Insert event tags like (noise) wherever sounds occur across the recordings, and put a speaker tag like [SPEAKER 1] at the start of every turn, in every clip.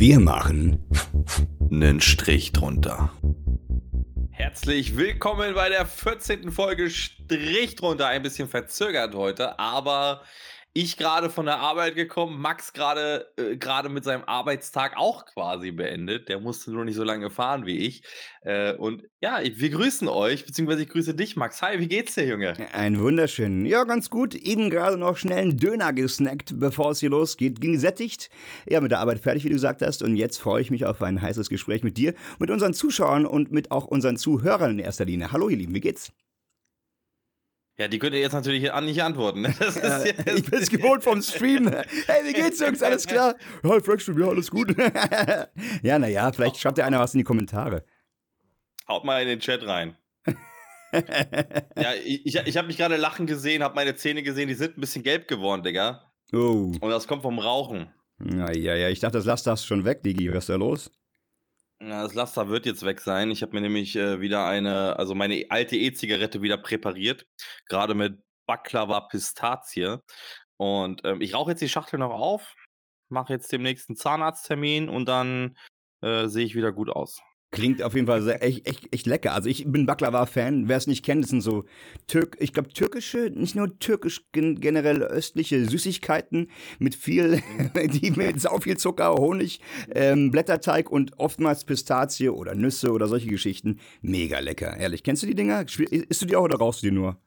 [SPEAKER 1] Wir machen
[SPEAKER 2] einen Strich drunter.
[SPEAKER 3] Herzlich willkommen bei der 14. Folge Strich drunter. Ein bisschen verzögert heute, aber ich gerade von der Arbeit gekommen, Max gerade äh, gerade mit seinem Arbeitstag auch quasi beendet. Der musste nur nicht so lange fahren wie ich. Äh, und ja, wir grüßen euch, beziehungsweise ich grüße dich, Max. Hi, wie geht's dir, Junge?
[SPEAKER 1] Ein wunderschön. Ja, ganz gut. Eben gerade noch schnell einen Döner gesnackt, bevor es hier losgeht. Ging sättigt. Ja, mit der Arbeit fertig, wie du gesagt hast. Und jetzt freue ich mich auf ein heißes Gespräch mit dir, mit unseren Zuschauern und mit auch unseren Zuhörern in erster Linie. Hallo, ihr Lieben, wie geht's?
[SPEAKER 3] Ja, die könnt ihr jetzt natürlich nicht antworten. Ne? (laughs)
[SPEAKER 1] Ja, ich bin es gewohnt vom Stream. Hey, wie geht's, Jungs? Alles klar? Ja, Frackstream, ja, alles gut. (laughs) ja, naja, vielleicht schreibt ja einer was in die Kommentare.
[SPEAKER 3] Haut mal in den Chat rein. (laughs) ja, ich, ich, ich habe mich gerade lachen gesehen, habe meine Zähne gesehen, die sind ein bisschen gelb geworden, Digga. Oh. Und das kommt vom Rauchen.
[SPEAKER 1] Ja, ja, ja, ich dachte, das lasst das schon weg, Digi. Was ist da los?
[SPEAKER 3] Ja, das Laster wird jetzt weg sein. Ich habe mir nämlich äh, wieder eine, also meine alte E-Zigarette wieder präpariert, gerade mit Baklava Pistazie. Und ähm, ich rauche jetzt die Schachtel noch auf, mache jetzt den nächsten Zahnarzttermin und dann äh, sehe ich wieder gut aus.
[SPEAKER 1] Klingt auf jeden Fall sehr, echt, echt, echt lecker. Also ich bin Baklava-Fan. Wer es nicht kennt, das sind so Türk, ich glaube türkische, nicht nur türkisch, generell östliche Süßigkeiten mit viel, (laughs) die mit sau viel Zucker, Honig, ähm, Blätterteig und oftmals Pistazie oder Nüsse oder solche Geschichten. Mega lecker, ehrlich. Kennst du die Dinger? Isst du die auch oder rauchst du die nur?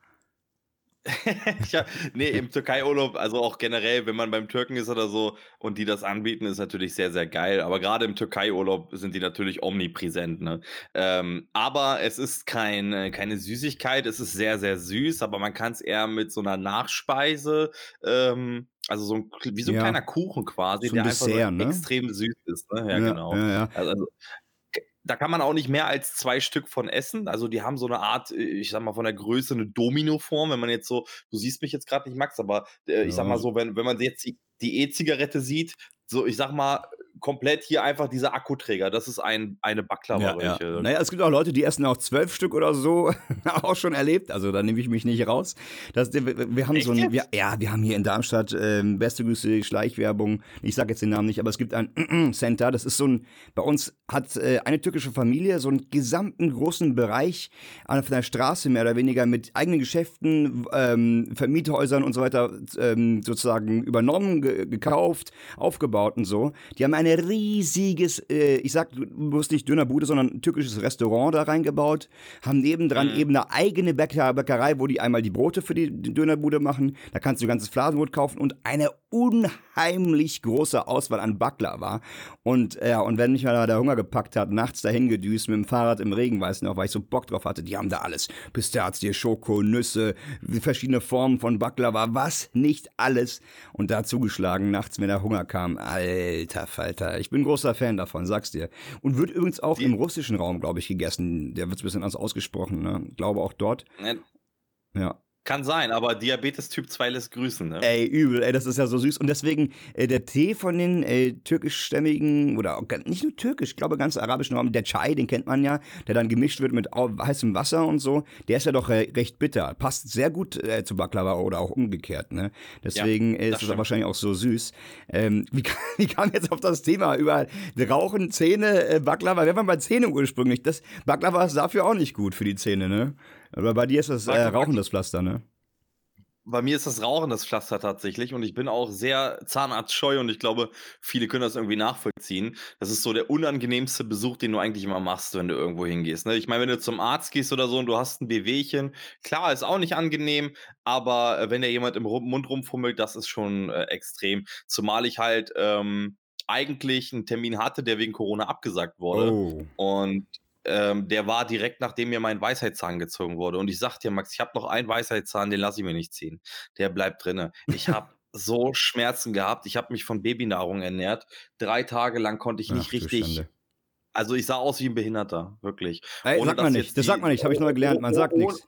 [SPEAKER 1] (laughs)
[SPEAKER 3] ja, nee, im Türkei-Urlaub, also auch generell, wenn man beim Türken ist oder so und die das anbieten, ist natürlich sehr, sehr geil. Aber gerade im Türkei-Urlaub sind die natürlich omnipräsent. Ne? Ähm, aber es ist kein, äh, keine Süßigkeit, es ist sehr, sehr süß, aber man kann es eher mit so einer Nachspeise, ähm, also so ein, wie so ein ja. kleiner Kuchen quasi,
[SPEAKER 1] so ein der Dessert,
[SPEAKER 3] einfach so
[SPEAKER 1] ne?
[SPEAKER 3] extrem süß ist. Ne? Ja, ja genau. Ja, also, da kann man auch nicht mehr als zwei Stück von essen. Also die haben so eine Art, äh, ich sag mal von der Größe eine Domino-Form. Wenn man jetzt so, du siehst mich jetzt gerade nicht, Max, aber äh, ich sag mal so, wenn, wenn man jetzt die E-Zigarette sieht, so ich sag mal komplett hier einfach dieser Akkuträger. Das ist ein, eine Baklava.
[SPEAKER 1] Ja, ja. Naja, es gibt auch Leute, die essen auch zwölf Stück oder so, (laughs) auch schon erlebt. Also da nehme ich mich nicht raus. Das, wir, wir haben Echt so ein, wir, ja, wir haben hier in Darmstadt ähm, beste Grüße, Schleichwerbung. Ich sage jetzt den Namen nicht, aber es gibt ein (clears throat) Center. Das ist so ein, bei uns hat äh, eine türkische Familie so einen gesamten großen Bereich auf der Straße mehr oder weniger mit eigenen Geschäften, ähm, Vermiethäusern und so weiter ähm, sozusagen übernommen, ge gekauft, aufgebaut und so. Die haben ein eine riesiges, äh, ich sag bloß nicht Dönerbude, sondern ein türkisches Restaurant da reingebaut, haben nebendran mhm. eben eine eigene Bäcker Bäckerei, wo die einmal die Brote für die Dönerbude machen, da kannst du ganzes Fladenbrot kaufen und eine unheimlich große Auswahl an Baklava. Und ja, und wenn mich mal der Hunger gepackt hat, nachts dahin gedüst mit dem Fahrrad im Regen, weiß noch, weil ich so Bock drauf hatte, die haben da alles. Pistazie, Schoko, Nüsse, verschiedene Formen von Baklava, was nicht alles. Und da zugeschlagen nachts, wenn der Hunger kam. Alter Fall. Alter. Ich bin großer Fan davon, sag's dir. Und wird übrigens auch Die im russischen Raum, glaube ich, gegessen. Der wird ein bisschen anders ausgesprochen, ne? Glaube auch dort.
[SPEAKER 3] Ja. Kann sein, aber Diabetes Typ 2 lässt grüßen, ne?
[SPEAKER 1] Ey, übel, ey, das ist ja so süß. Und deswegen, äh, der Tee von den äh, türkischstämmigen, oder auch, nicht nur türkisch, ich glaube ganz arabischen Raum, der Chai, den kennt man ja, der dann gemischt wird mit heißem Wasser und so, der ist ja doch äh, recht bitter. Passt sehr gut äh, zu Baklava oder auch umgekehrt, ne? Deswegen ja, ist es wahrscheinlich auch so süß. Ähm, (laughs) wie, wie kam jetzt auf das Thema über Rauchen, Zähne, äh, Baklava? Wir waren bei Zähne ursprünglich. Das Baklava ist dafür auch nicht gut für die Zähne, ne? Aber bei dir ist das äh, Rauchen das Pflaster, ne?
[SPEAKER 3] Bei mir ist das Rauchen das Pflaster tatsächlich und ich bin auch sehr zahnarztscheu und ich glaube, viele können das irgendwie nachvollziehen. Das ist so der unangenehmste Besuch, den du eigentlich immer machst, wenn du irgendwo hingehst. Ne? Ich meine, wenn du zum Arzt gehst oder so und du hast ein Wehwehchen, klar, ist auch nicht angenehm, aber äh, wenn da jemand im Mund rumfummelt, das ist schon äh, extrem. Zumal ich halt ähm, eigentlich einen Termin hatte, der wegen Corona abgesagt wurde. Oh. Und ähm, der war direkt nachdem mir mein Weisheitszahn gezogen wurde. Und ich sag dir, Max, ich habe noch einen Weisheitszahn, den lasse ich mir nicht ziehen. Der bleibt drinne. Ich habe (laughs) so Schmerzen gehabt. Ich habe mich von Babynahrung ernährt. Drei Tage lang konnte ich nicht Ach, richtig also ich sah aus wie ein Behinderter, wirklich.
[SPEAKER 1] Ey, ohne, sagt man nicht, das sagt man nicht, habe ich neu gelernt, man sagt nichts.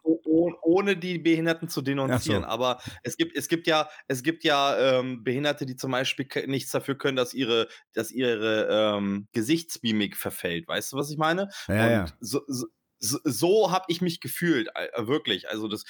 [SPEAKER 3] Ohne die Behinderten zu denunzieren. So. Aber es gibt, es gibt ja, es gibt ja ähm, Behinderte, die zum Beispiel nichts dafür können, dass ihre, dass ihre ähm, Gesichtsmimik verfällt. Weißt du, was ich meine?
[SPEAKER 1] Ja, ja.
[SPEAKER 3] So, so, so habe ich mich gefühlt, wirklich. Also das,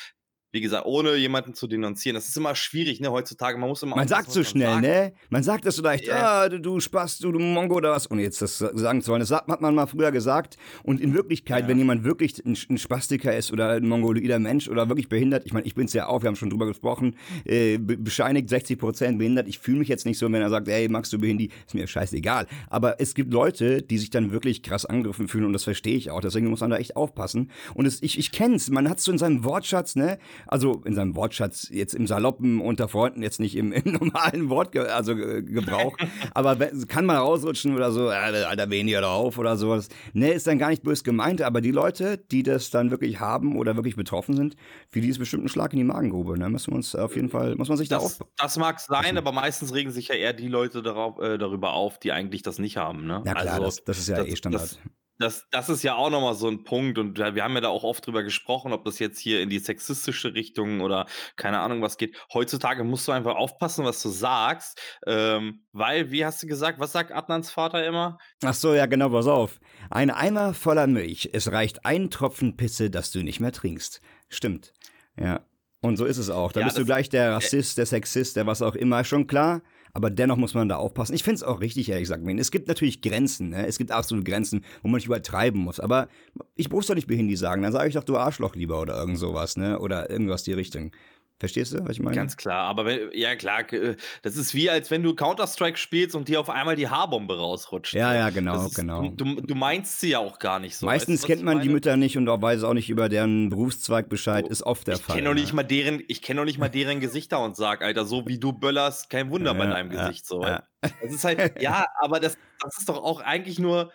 [SPEAKER 3] wie gesagt, ohne jemanden zu denunzieren. Das ist immer schwierig, ne, heutzutage. Man muss immer.
[SPEAKER 1] Man sagt so schnell, sagt. ne? Man sagt das so leicht, ja. ah, du, du Spaß, du, du Mongo oder was, ohne jetzt das sagen zu wollen. Das hat man mal früher gesagt. Und in Wirklichkeit, ja. wenn jemand wirklich ein, ein Spastiker ist oder ein mongoloider Mensch oder wirklich behindert, ich meine, ich bin es ja auch, wir haben schon drüber gesprochen, äh, bescheinigt 60 Prozent behindert. Ich fühle mich jetzt nicht so, wenn er sagt, ey, magst du Behindi, ist mir scheißegal. Aber es gibt Leute, die sich dann wirklich krass angegriffen fühlen und das verstehe ich auch. Deswegen muss man da echt aufpassen. Und es, ich, ich kenne es, man hat es so in seinem Wortschatz, ne? Also in seinem Wortschatz, jetzt im Saloppen unter Freunden, jetzt nicht im, (laughs) im normalen Wort, also Gebrauch, (laughs) aber kann man rausrutschen oder so, äh, alter, weniger drauf oder sowas. Ne, ist dann gar nicht bös gemeint, aber die Leute, die das dann wirklich haben oder wirklich betroffen sind, für die ist bestimmt ein Schlag in die Magengrube. Ne? Müssen wir uns auf jeden Fall, muss man sich
[SPEAKER 3] das,
[SPEAKER 1] da auf.
[SPEAKER 3] Das mag sein, aber meistens regen sich ja eher die Leute darauf, äh, darüber auf, die eigentlich das nicht haben. Ne?
[SPEAKER 1] Ja klar, also, das, das, ist ja das, eh Standard.
[SPEAKER 3] Das, das, das ist ja auch nochmal so ein Punkt und wir haben ja da auch oft drüber gesprochen, ob das jetzt hier in die sexistische Richtung oder keine Ahnung was geht. Heutzutage musst du einfach aufpassen, was du sagst, ähm, weil, wie hast du gesagt, was sagt Adnans Vater immer?
[SPEAKER 1] Ach so, ja genau, pass auf. Ein Eimer voller Milch, es reicht ein Tropfen Pisse, dass du nicht mehr trinkst. Stimmt, ja. Und so ist es auch. Da ja, bist du gleich der Rassist, der Sexist, der was auch immer. Schon klar, aber dennoch muss man da aufpassen. Ich finde es auch richtig, ehrlich gesagt. Es gibt natürlich Grenzen. Ne? Es gibt absolute Grenzen, wo man nicht übertreiben muss. Aber ich muss doch nicht Behindi sagen. Dann sage ich doch, du Arschloch lieber oder irgend sowas. Ne? Oder irgendwas die Richtung. Verstehst du, was ich meine?
[SPEAKER 3] Ganz klar, aber wenn, ja klar, äh, das ist wie, als wenn du Counter-Strike spielst und dir auf einmal die Haarbombe rausrutscht.
[SPEAKER 1] Ja, ne? ja, genau,
[SPEAKER 3] ist,
[SPEAKER 1] genau.
[SPEAKER 3] Du, du, meinst sie ja auch gar nicht so.
[SPEAKER 1] Meistens weißt kennt man die Mütter nicht und auch weiß auch nicht über deren Berufszweig Bescheid, ist oft der
[SPEAKER 3] ich
[SPEAKER 1] Fall.
[SPEAKER 3] Kenn ne? nicht mal deren, ich kenne noch nicht mal (laughs) deren Gesichter und sag, Alter, so wie du böllerst, kein Wunder ja, bei deinem ja, Gesicht. So. Ja. Das ist halt, ja, aber das, das ist doch auch eigentlich nur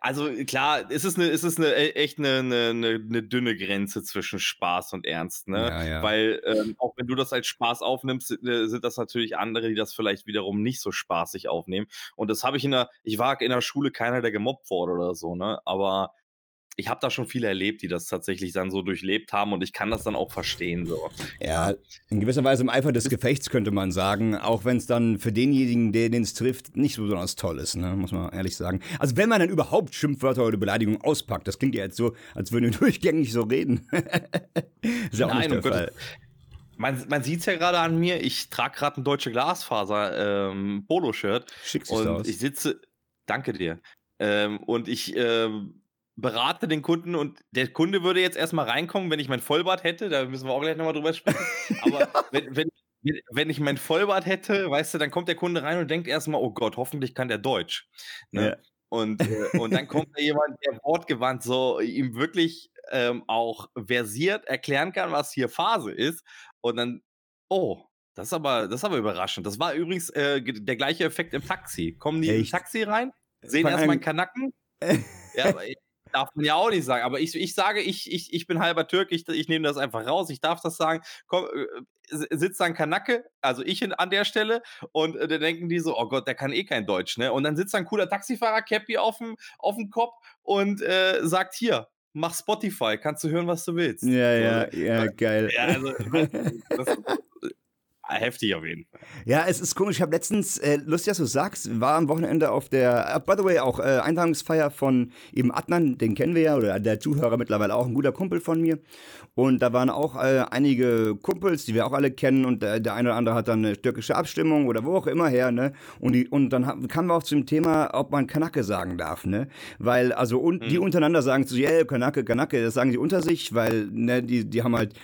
[SPEAKER 3] also klar, es ist eine, es ist eine e, echt eine, eine, eine dünne Grenze zwischen Spaß und Ernst, ne? Ja, ja. Weil ähm, auch wenn du das als Spaß aufnimmst, äh, sind das natürlich andere, die das vielleicht wiederum nicht so spaßig aufnehmen. Und das habe ich in der, ich war in der Schule keiner, der gemobbt wurde oder so, ne? Aber ich habe da schon viele erlebt, die das tatsächlich dann so durchlebt haben und ich kann das dann auch verstehen. So.
[SPEAKER 1] Ja, in gewisser Weise im Eifer des Gefechts könnte man sagen, auch wenn es dann für denjenigen, den es trifft, nicht so besonders toll ist, ne? muss man ehrlich sagen. Also wenn man dann überhaupt Schimpfwörter oder Beleidigungen auspackt, das klingt ja jetzt so, als würden wir (laughs) durchgängig so reden. (laughs)
[SPEAKER 3] ist ja auch Nein, nicht der Fall. Man, man sieht es ja gerade an mir, ich trage gerade ein deutsche Glasfaser ähm, Polo-Shirt.
[SPEAKER 1] Schickst
[SPEAKER 3] und
[SPEAKER 1] aus.
[SPEAKER 3] ich sitze, danke dir. Ähm, und ich ähm, berate den Kunden und der Kunde würde jetzt erstmal reinkommen, wenn ich mein Vollbart hätte, da müssen wir auch gleich nochmal drüber sprechen. (laughs) Aber ja. wenn, wenn, wenn ich mein Vollbart hätte, weißt du, dann kommt der Kunde rein und denkt erstmal, oh Gott, hoffentlich kann der Deutsch. Ne? Ja. Und, äh, und dann kommt da jemand, der wortgewandt so ihm wirklich ähm, auch versiert erklären kann, was hier Phase ist. Und dann, oh, das ist aber, das ist aber überraschend. Das war übrigens äh, der gleiche Effekt im Taxi. Kommen die Echt? im Taxi rein, sehen erstmal einen Kanacken. (laughs) ja, aber Darf man ja auch nicht sagen. Aber ich, ich sage, ich, ich, ich bin halber Türk, ich, ich nehme das einfach raus. Ich darf das sagen. Komm, äh, sitzt dann Kanacke, also ich in, an der Stelle, und äh, dann denken die so, oh Gott, der kann eh kein Deutsch, ne? Und dann sitzt dann ein cooler Taxifahrer, Cappy auf dem, auf dem Kopf und äh, sagt hier, mach Spotify, kannst du hören, was du willst.
[SPEAKER 1] Ja, ja, ja, geil.
[SPEAKER 3] Ja, also, das, (laughs) heftig auf jeden Fall.
[SPEAKER 1] Ja, es ist komisch. Ich habe letztens, äh, lustig, dass du sagst, war am Wochenende auf der, uh, by the way, auch äh, Einweihungsfeier von eben Adnan, den kennen wir ja, oder der Zuhörer mittlerweile auch, ein guter Kumpel von mir. Und da waren auch äh, einige Kumpels, die wir auch alle kennen, und der, der eine oder andere hat dann eine türkische Abstimmung oder wo auch immer her, ne? Und, die, und dann kamen wir auch zum Thema, ob man Kanake sagen darf, ne? Weil, also, und mhm. die untereinander sagen so, ja, yeah, Kanake, Kanake, das sagen sie unter sich, weil, ne, die, die haben halt,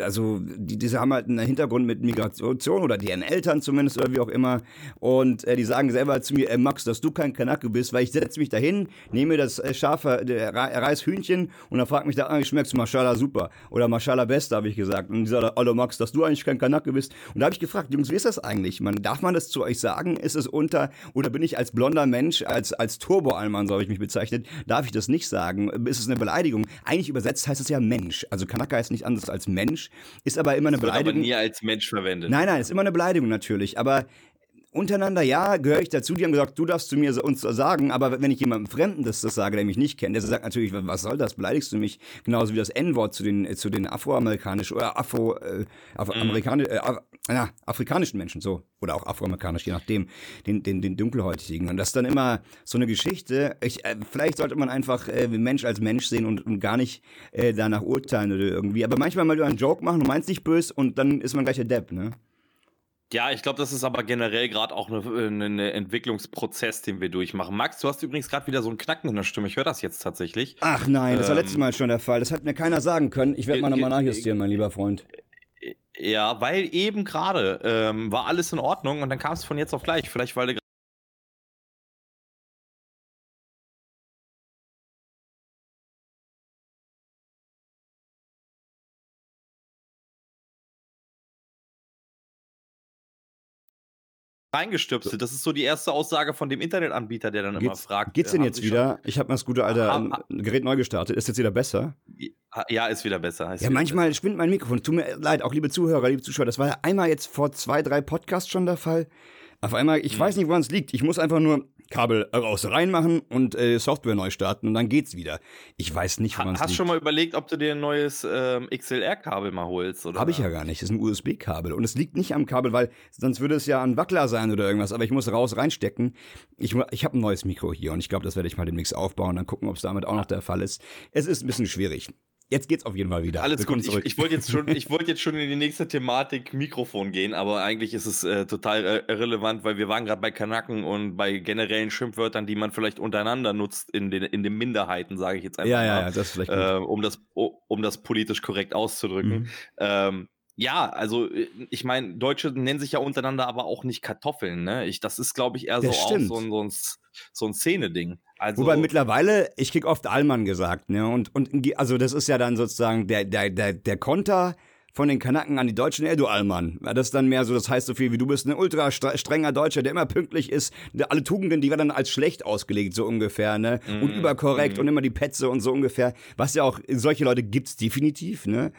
[SPEAKER 1] also, die, diese haben halt einen Hintergrund mit Migration Generation oder deren Eltern zumindest oder wie auch immer. Und äh, die sagen selber zu mir, äh, Max, dass du kein Kanake bist, weil ich setze mich dahin, nehme das äh, scharfe äh, Reishühnchen und dann fragt mich da, ah, schmeckst du Mashallah super oder Mashallah best, habe ich gesagt. Und die sagt, hallo Max, dass du eigentlich kein Kanake bist. Und da habe ich gefragt, Jungs, wie ist das eigentlich? Man, darf man das zu euch sagen? Ist es unter, oder bin ich als blonder Mensch, als, als Turbo-Allmann, so habe ich mich bezeichnet, darf ich das nicht sagen? Ist es eine Beleidigung? Eigentlich übersetzt heißt es ja Mensch. Also Kanaka heißt nicht anders als Mensch, ist aber immer eine
[SPEAKER 3] das
[SPEAKER 1] Beleidigung.
[SPEAKER 3] aber nie als Mensch verwendet
[SPEAKER 1] Nein, nein, ist immer eine Beleidigung natürlich. Aber untereinander, ja, gehöre ich dazu. Die haben gesagt, du darfst zu mir uns sagen, aber wenn ich jemandem Fremden das, das sage, der mich nicht kennt, der sagt natürlich, was soll das? Beleidigst du mich? Genauso wie das N-Wort zu den, zu den afroamerikanischen oder afro, äh, afroamerikanisch, äh, äh, afrikanischen Menschen, so. Oder auch afroamerikanisch, je nachdem, den, den, den dunkelhäutigen. Und das ist dann immer so eine Geschichte. Ich, äh, vielleicht sollte man einfach äh, Mensch als Mensch sehen und, und gar nicht äh, danach urteilen oder irgendwie. Aber manchmal mal einen Joke machen, du meinst nicht böse und dann ist man gleich der Depp, ne?
[SPEAKER 3] Ja, ich glaube, das ist aber generell gerade auch ein ne, Entwicklungsprozess, den wir durchmachen. Max, du hast übrigens gerade wieder so einen Knacken in der Stimme. Ich höre das jetzt tatsächlich.
[SPEAKER 1] Ach nein, das war letztes ähm, Mal schon der Fall. Das hat mir keiner sagen können. Ich werde mal nochmal nachjustieren, mein lieber Freund.
[SPEAKER 3] Ja, weil eben gerade ähm, war alles in Ordnung und dann kam es von jetzt auf gleich. Vielleicht, weil du reingestüpselt. Das ist so die erste Aussage von dem Internetanbieter, der dann
[SPEAKER 1] geht's,
[SPEAKER 3] immer fragt.
[SPEAKER 1] Geht's denn jetzt wieder? Ich habe mal das gute alte ah, ah, Gerät neu gestartet. Ist jetzt wieder besser?
[SPEAKER 3] Ja, ist wieder besser.
[SPEAKER 1] Ist ja, wieder manchmal besser. spinnt mein Mikrofon. Tut mir leid, auch liebe Zuhörer, liebe Zuschauer. Das war ja einmal jetzt vor zwei, drei Podcasts schon der Fall. Auf einmal, ich hm. weiß nicht, woran es liegt. Ich muss einfach nur Kabel raus reinmachen und äh, Software neu starten und dann geht's wieder. Ich weiß nicht, es
[SPEAKER 3] liegt. Hast du schon mal überlegt, ob du dir ein neues ähm, XLR-Kabel mal holst?
[SPEAKER 1] Oder? Habe ich ja gar nicht. Das ist ein USB-Kabel und es liegt nicht am Kabel, weil sonst würde es ja ein Wackler sein oder irgendwas. Aber ich muss raus reinstecken. Ich, ich habe ein neues Mikro hier und ich glaube, das werde ich mal demnächst aufbauen. Dann gucken, ob es damit auch noch der Fall ist. Es ist ein bisschen schwierig. Jetzt geht's auf jeden Fall wieder.
[SPEAKER 3] Alles gut. Ich, ich wollte jetzt, schon, (laughs) wollt jetzt schon in die nächste Thematik Mikrofon gehen, aber eigentlich ist es äh, total äh, irrelevant, weil wir waren gerade bei Kanaken und bei generellen Schimpfwörtern, die man vielleicht untereinander nutzt in den, in den Minderheiten, sage ich jetzt einfach
[SPEAKER 1] ja,
[SPEAKER 3] mal.
[SPEAKER 1] Ja, ja, das vielleicht äh,
[SPEAKER 3] um, das, um das politisch korrekt auszudrücken. Mhm. Ähm, ja, also äh, ich meine, Deutsche nennen sich ja untereinander aber auch nicht Kartoffeln, ne? Ich, das ist, glaube ich, eher so, auch so, ein, so ein, so ein Szene-Ding.
[SPEAKER 1] Also, Wobei mittlerweile, ich krieg oft Allmann gesagt, ne? Und, und also das ist ja dann sozusagen der, der, der, der Konter von den Kanaken an die Deutschen, ey du Allmann. Das ist dann mehr so, das heißt so viel wie du bist ein ultra strenger Deutscher, der immer pünktlich ist. Alle Tugenden, die werden dann als schlecht ausgelegt, so ungefähr, ne? Mm, und überkorrekt mm. und immer die Petze und so ungefähr. Was ja auch, solche Leute gibt's definitiv, ne?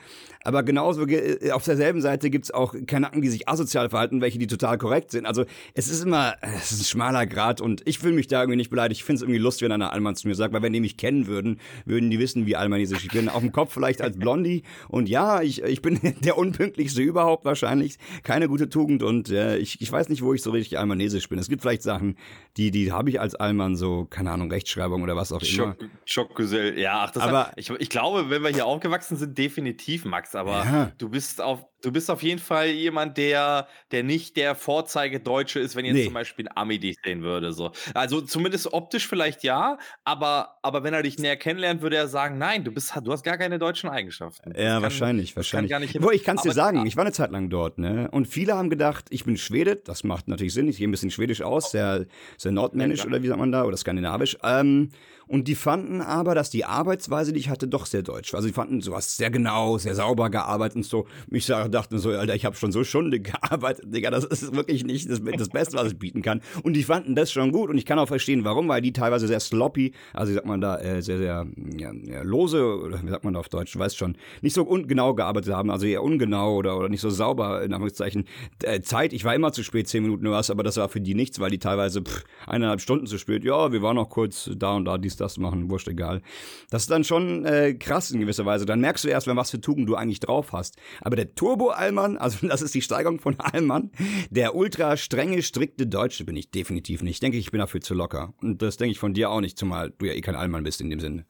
[SPEAKER 1] Aber genauso äh, auf derselben Seite gibt's auch Kanaken, die sich asozial verhalten, welche die total korrekt sind. Also es ist immer, es ist ein schmaler Grad und ich will mich da irgendwie nicht beleidigt. Ich finde es irgendwie lustig, wenn einer Allmann zu mir sagt, weil wenn die mich kennen würden, würden die wissen, wie allmannisisch ich bin. Auf dem Kopf vielleicht als Blondie und ja, ich, ich bin (laughs) der unpünktlichste überhaupt wahrscheinlich. Keine gute Tugend und äh, ich, ich weiß nicht, wo ich so richtig almanesisch bin. Es gibt vielleicht Sachen, die, die habe ich als Allmann so, keine Ahnung, Rechtschreibung oder was auch immer.
[SPEAKER 3] Schockgesell, ja, ach, das aber hat, ich, ich glaube, wenn wir hier aufgewachsen sind, definitiv, Max, aber ja. du bist auf Du bist auf jeden Fall jemand, der, der nicht der Vorzeigedeutsche ist, wenn jetzt nee. zum Beispiel ein Ami dich sehen würde. So. Also zumindest optisch vielleicht ja, aber, aber wenn er dich näher kennenlernt, würde er sagen, nein, du bist, du hast gar keine deutschen Eigenschaften.
[SPEAKER 1] Ja, kann, wahrscheinlich, wahrscheinlich. Kann Wo, ich kann es dir sagen, ich war eine Zeit lang dort, ne? Und viele haben gedacht, ich bin Schwede, das macht natürlich Sinn, ich gehe ein bisschen schwedisch aus, sehr, sehr nordmännisch ja, oder wie sagt man da, oder skandinavisch. Ähm, und die fanden aber, dass die Arbeitsweise, die ich hatte, doch sehr deutsch war. Also die fanden, hast sehr genau, sehr sauber gearbeitet und so. Ich dachte so, Alter, ich habe schon so Stunden (laughs) gearbeitet, Digga, das ist wirklich nicht das, das Beste, was ich bieten kann. Und die fanden das schon gut und ich kann auch verstehen, warum, weil die teilweise sehr sloppy, also wie sagt man da, äh, sehr, sehr ja, ja, lose, oder wie sagt man da auf Deutsch, du weißt schon, nicht so ungenau gearbeitet haben, also eher ungenau oder, oder nicht so sauber, in Anführungszeichen. Äh, Zeit, ich war immer zu spät, zehn Minuten oder was, aber das war für die nichts, weil die teilweise pff, eineinhalb Stunden zu spät, ja, wir waren noch kurz da und da, dies, das machen, wurscht egal. Das ist dann schon äh, krass in gewisser Weise. Dann merkst du erst, wenn was für Tugend du eigentlich drauf hast. Aber der Turbo-Allmann, also (laughs) das ist die Steigerung von Allmann, der ultra strenge, strikte Deutsche bin ich definitiv nicht. Ich denke, ich bin dafür zu locker. Und das denke ich von dir auch nicht, zumal du ja eh kein Allmann bist in dem Sinne.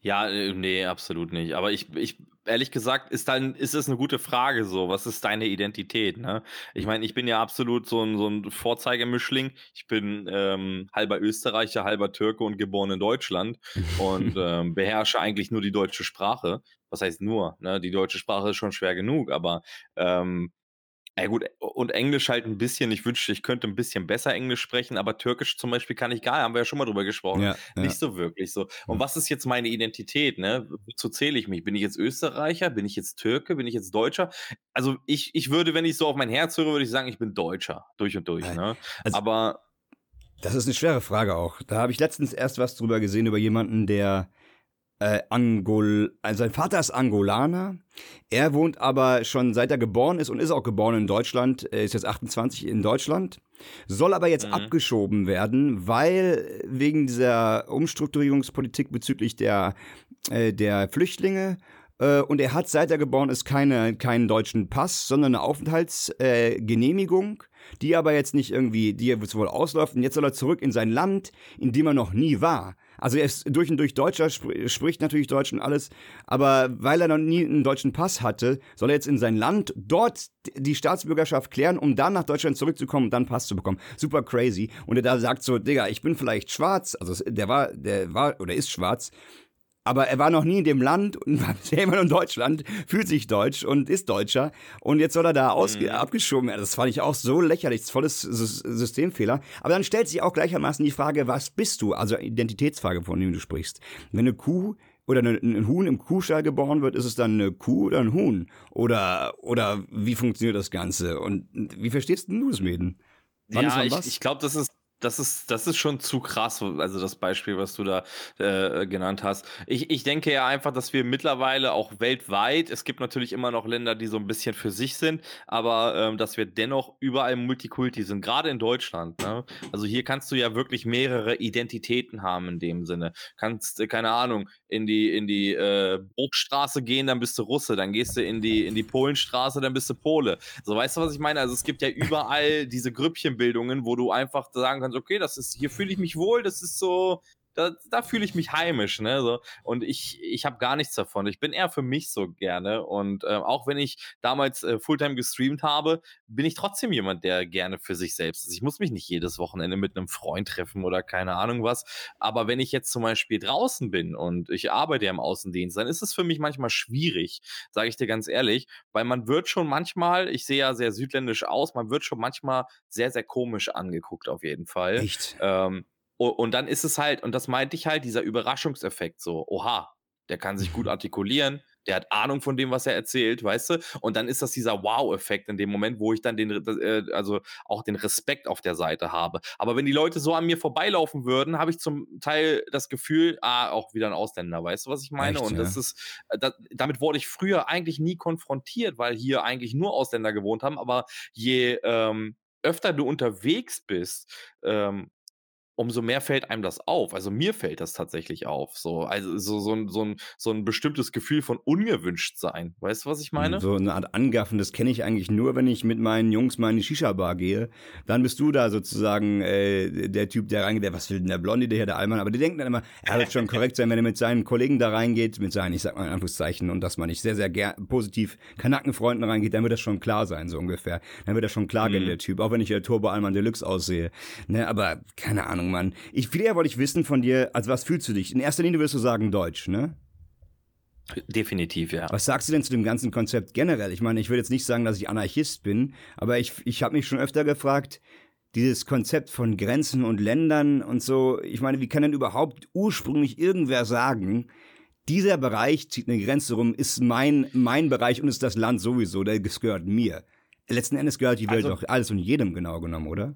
[SPEAKER 3] Ja, äh, nee, absolut nicht. Aber ich, ich ehrlich gesagt, ist dann, ist es eine gute Frage so. Was ist deine Identität? Ne? Ich meine, ich bin ja absolut so ein, so ein Vorzeigemischling. Ich bin ähm, halber Österreicher, halber Türke und geboren in Deutschland und (laughs) ähm, beherrsche eigentlich nur die deutsche Sprache. Was heißt nur? Ne? Die deutsche Sprache ist schon schwer genug, aber ähm, ja gut, und Englisch halt ein bisschen. Ich wünschte, ich könnte ein bisschen besser Englisch sprechen, aber Türkisch zum Beispiel kann ich gar, haben wir ja schon mal drüber gesprochen. Ja, nicht ja. so wirklich so. Und was ist jetzt meine Identität, ne? Wozu zähle ich mich? Bin ich jetzt Österreicher? Bin ich jetzt Türke? Bin ich jetzt Deutscher? Also ich, ich würde, wenn ich so auf mein Herz höre, würde ich sagen, ich bin Deutscher. Durch und durch, ne? Also, aber.
[SPEAKER 1] Das ist eine schwere Frage auch. Da habe ich letztens erst was drüber gesehen, über jemanden, der äh, Angol, also sein Vater ist Angolaner. Er wohnt aber schon seit er geboren ist und ist auch geboren in Deutschland, er ist jetzt 28 in Deutschland, soll aber jetzt mhm. abgeschoben werden, weil wegen dieser Umstrukturierungspolitik bezüglich der, äh, der Flüchtlinge äh, und er hat, seit er geboren ist, keine, keinen deutschen Pass, sondern eine Aufenthaltsgenehmigung, äh, die aber jetzt nicht irgendwie, die jetzt wohl ausläuft. Und jetzt soll er zurück in sein Land, in dem er noch nie war. Also er ist durch und durch Deutscher, spricht natürlich Deutsch und alles, aber weil er noch nie einen deutschen Pass hatte, soll er jetzt in sein Land dort die Staatsbürgerschaft klären, um dann nach Deutschland zurückzukommen und dann Pass zu bekommen. Super crazy. Und er da sagt so, Digga, ich bin vielleicht schwarz, also der war, der war oder ist schwarz, aber er war noch nie in dem Land und war (laughs) bisher immer in Deutschland, fühlt sich deutsch und ist Deutscher. Und jetzt soll er da mhm. abgeschoben werden. Das fand ich auch so lächerlich, das volles Systemfehler. Aber dann stellt sich auch gleichermaßen die Frage, was bist du? Also Identitätsfrage, von dem du sprichst. Wenn eine Kuh oder ein Huhn im Kuhstall geboren wird, ist es dann eine Kuh oder ein Huhn? Oder, oder wie funktioniert das Ganze? Und wie verstehst du das, Mäden?
[SPEAKER 3] Wann ja, ich, ich glaube, das ist das ist, das ist schon zu krass, also das Beispiel, was du da äh, genannt hast. Ich, ich denke ja einfach, dass wir mittlerweile auch weltweit, es gibt natürlich immer noch Länder, die so ein bisschen für sich sind, aber ähm, dass wir dennoch überall Multikulti sind, gerade in Deutschland. Ne? Also hier kannst du ja wirklich mehrere Identitäten haben in dem Sinne. Kannst, äh, keine Ahnung, in die, in die äh, Bruchstraße gehen, dann bist du Russe, dann gehst du in die, in die Polenstraße, dann bist du Pole. So, weißt du, was ich meine? Also es gibt ja überall diese Grüppchenbildungen, wo du einfach sagen kannst, kannst, okay, das ist, hier fühle ich mich wohl, das ist so, da, da fühle ich mich heimisch, ne? So. Und ich, ich habe gar nichts davon. Ich bin eher für mich so gerne. Und äh, auch wenn ich damals äh, Fulltime gestreamt habe, bin ich trotzdem jemand, der gerne für sich selbst ist. Ich muss mich nicht jedes Wochenende mit einem Freund treffen oder keine Ahnung was. Aber wenn ich jetzt zum Beispiel draußen bin und ich arbeite ja im Außendienst, dann ist es für mich manchmal schwierig, sage ich dir ganz ehrlich, weil man wird schon manchmal, ich sehe ja sehr südländisch aus, man wird schon manchmal sehr, sehr komisch angeguckt auf jeden Fall.
[SPEAKER 1] Echt?
[SPEAKER 3] Ähm, und dann ist es halt, und das meinte ich halt, dieser Überraschungseffekt so, oha, der kann sich gut (laughs) artikulieren, der hat Ahnung von dem, was er erzählt, weißt du? Und dann ist das dieser Wow-Effekt in dem Moment, wo ich dann den, äh, also auch den Respekt auf der Seite habe. Aber wenn die Leute so an mir vorbeilaufen würden, habe ich zum Teil das Gefühl, ah, auch wieder ein Ausländer, weißt du, was ich meine? Echt, und das ja? ist, äh, das, damit wurde ich früher eigentlich nie konfrontiert, weil hier eigentlich nur Ausländer gewohnt haben. Aber je ähm, öfter du unterwegs bist, ähm, umso mehr fällt einem das auf. Also mir fällt das tatsächlich auf. So, also so, so, ein, so, ein, so ein bestimmtes Gefühl von ungewünscht sein. Weißt du, was ich meine?
[SPEAKER 1] So eine Art Angaffen, das kenne ich eigentlich nur, wenn ich mit meinen Jungs mal in die Shisha-Bar gehe. Dann bist du da sozusagen äh, der Typ, der reingeht, der, was will denn der Blondie, der hier, der Allmann? Aber die denken dann immer, er wird schon korrekt sein, wenn er mit seinen Kollegen da reingeht, mit seinen, ich sag mal in Anführungszeichen, und dass man nicht sehr, sehr positiv Kanackenfreunden reingeht, dann wird das schon klar sein, so ungefähr. Dann wird das schon klar gehen, mhm. der Typ. Auch wenn ich der Turbo Allmann Deluxe aussehe. Ne, aber keine Ahnung, Ahnung, Mann. Ich, viel eher wollte ich wissen von dir, also was fühlst du dich? In erster Linie wirst du sagen Deutsch, ne?
[SPEAKER 3] Definitiv, ja.
[SPEAKER 1] Was sagst du denn zu dem ganzen Konzept generell? Ich meine, ich würde jetzt nicht sagen, dass ich Anarchist bin, aber ich, ich habe mich schon öfter gefragt, dieses Konzept von Grenzen und Ländern und so, ich meine, wie kann denn überhaupt ursprünglich irgendwer sagen, dieser Bereich zieht eine Grenze rum, ist mein, mein Bereich und ist das Land sowieso, das gehört mir. Letzten Endes gehört die Welt also, doch alles und jedem genau genommen, oder?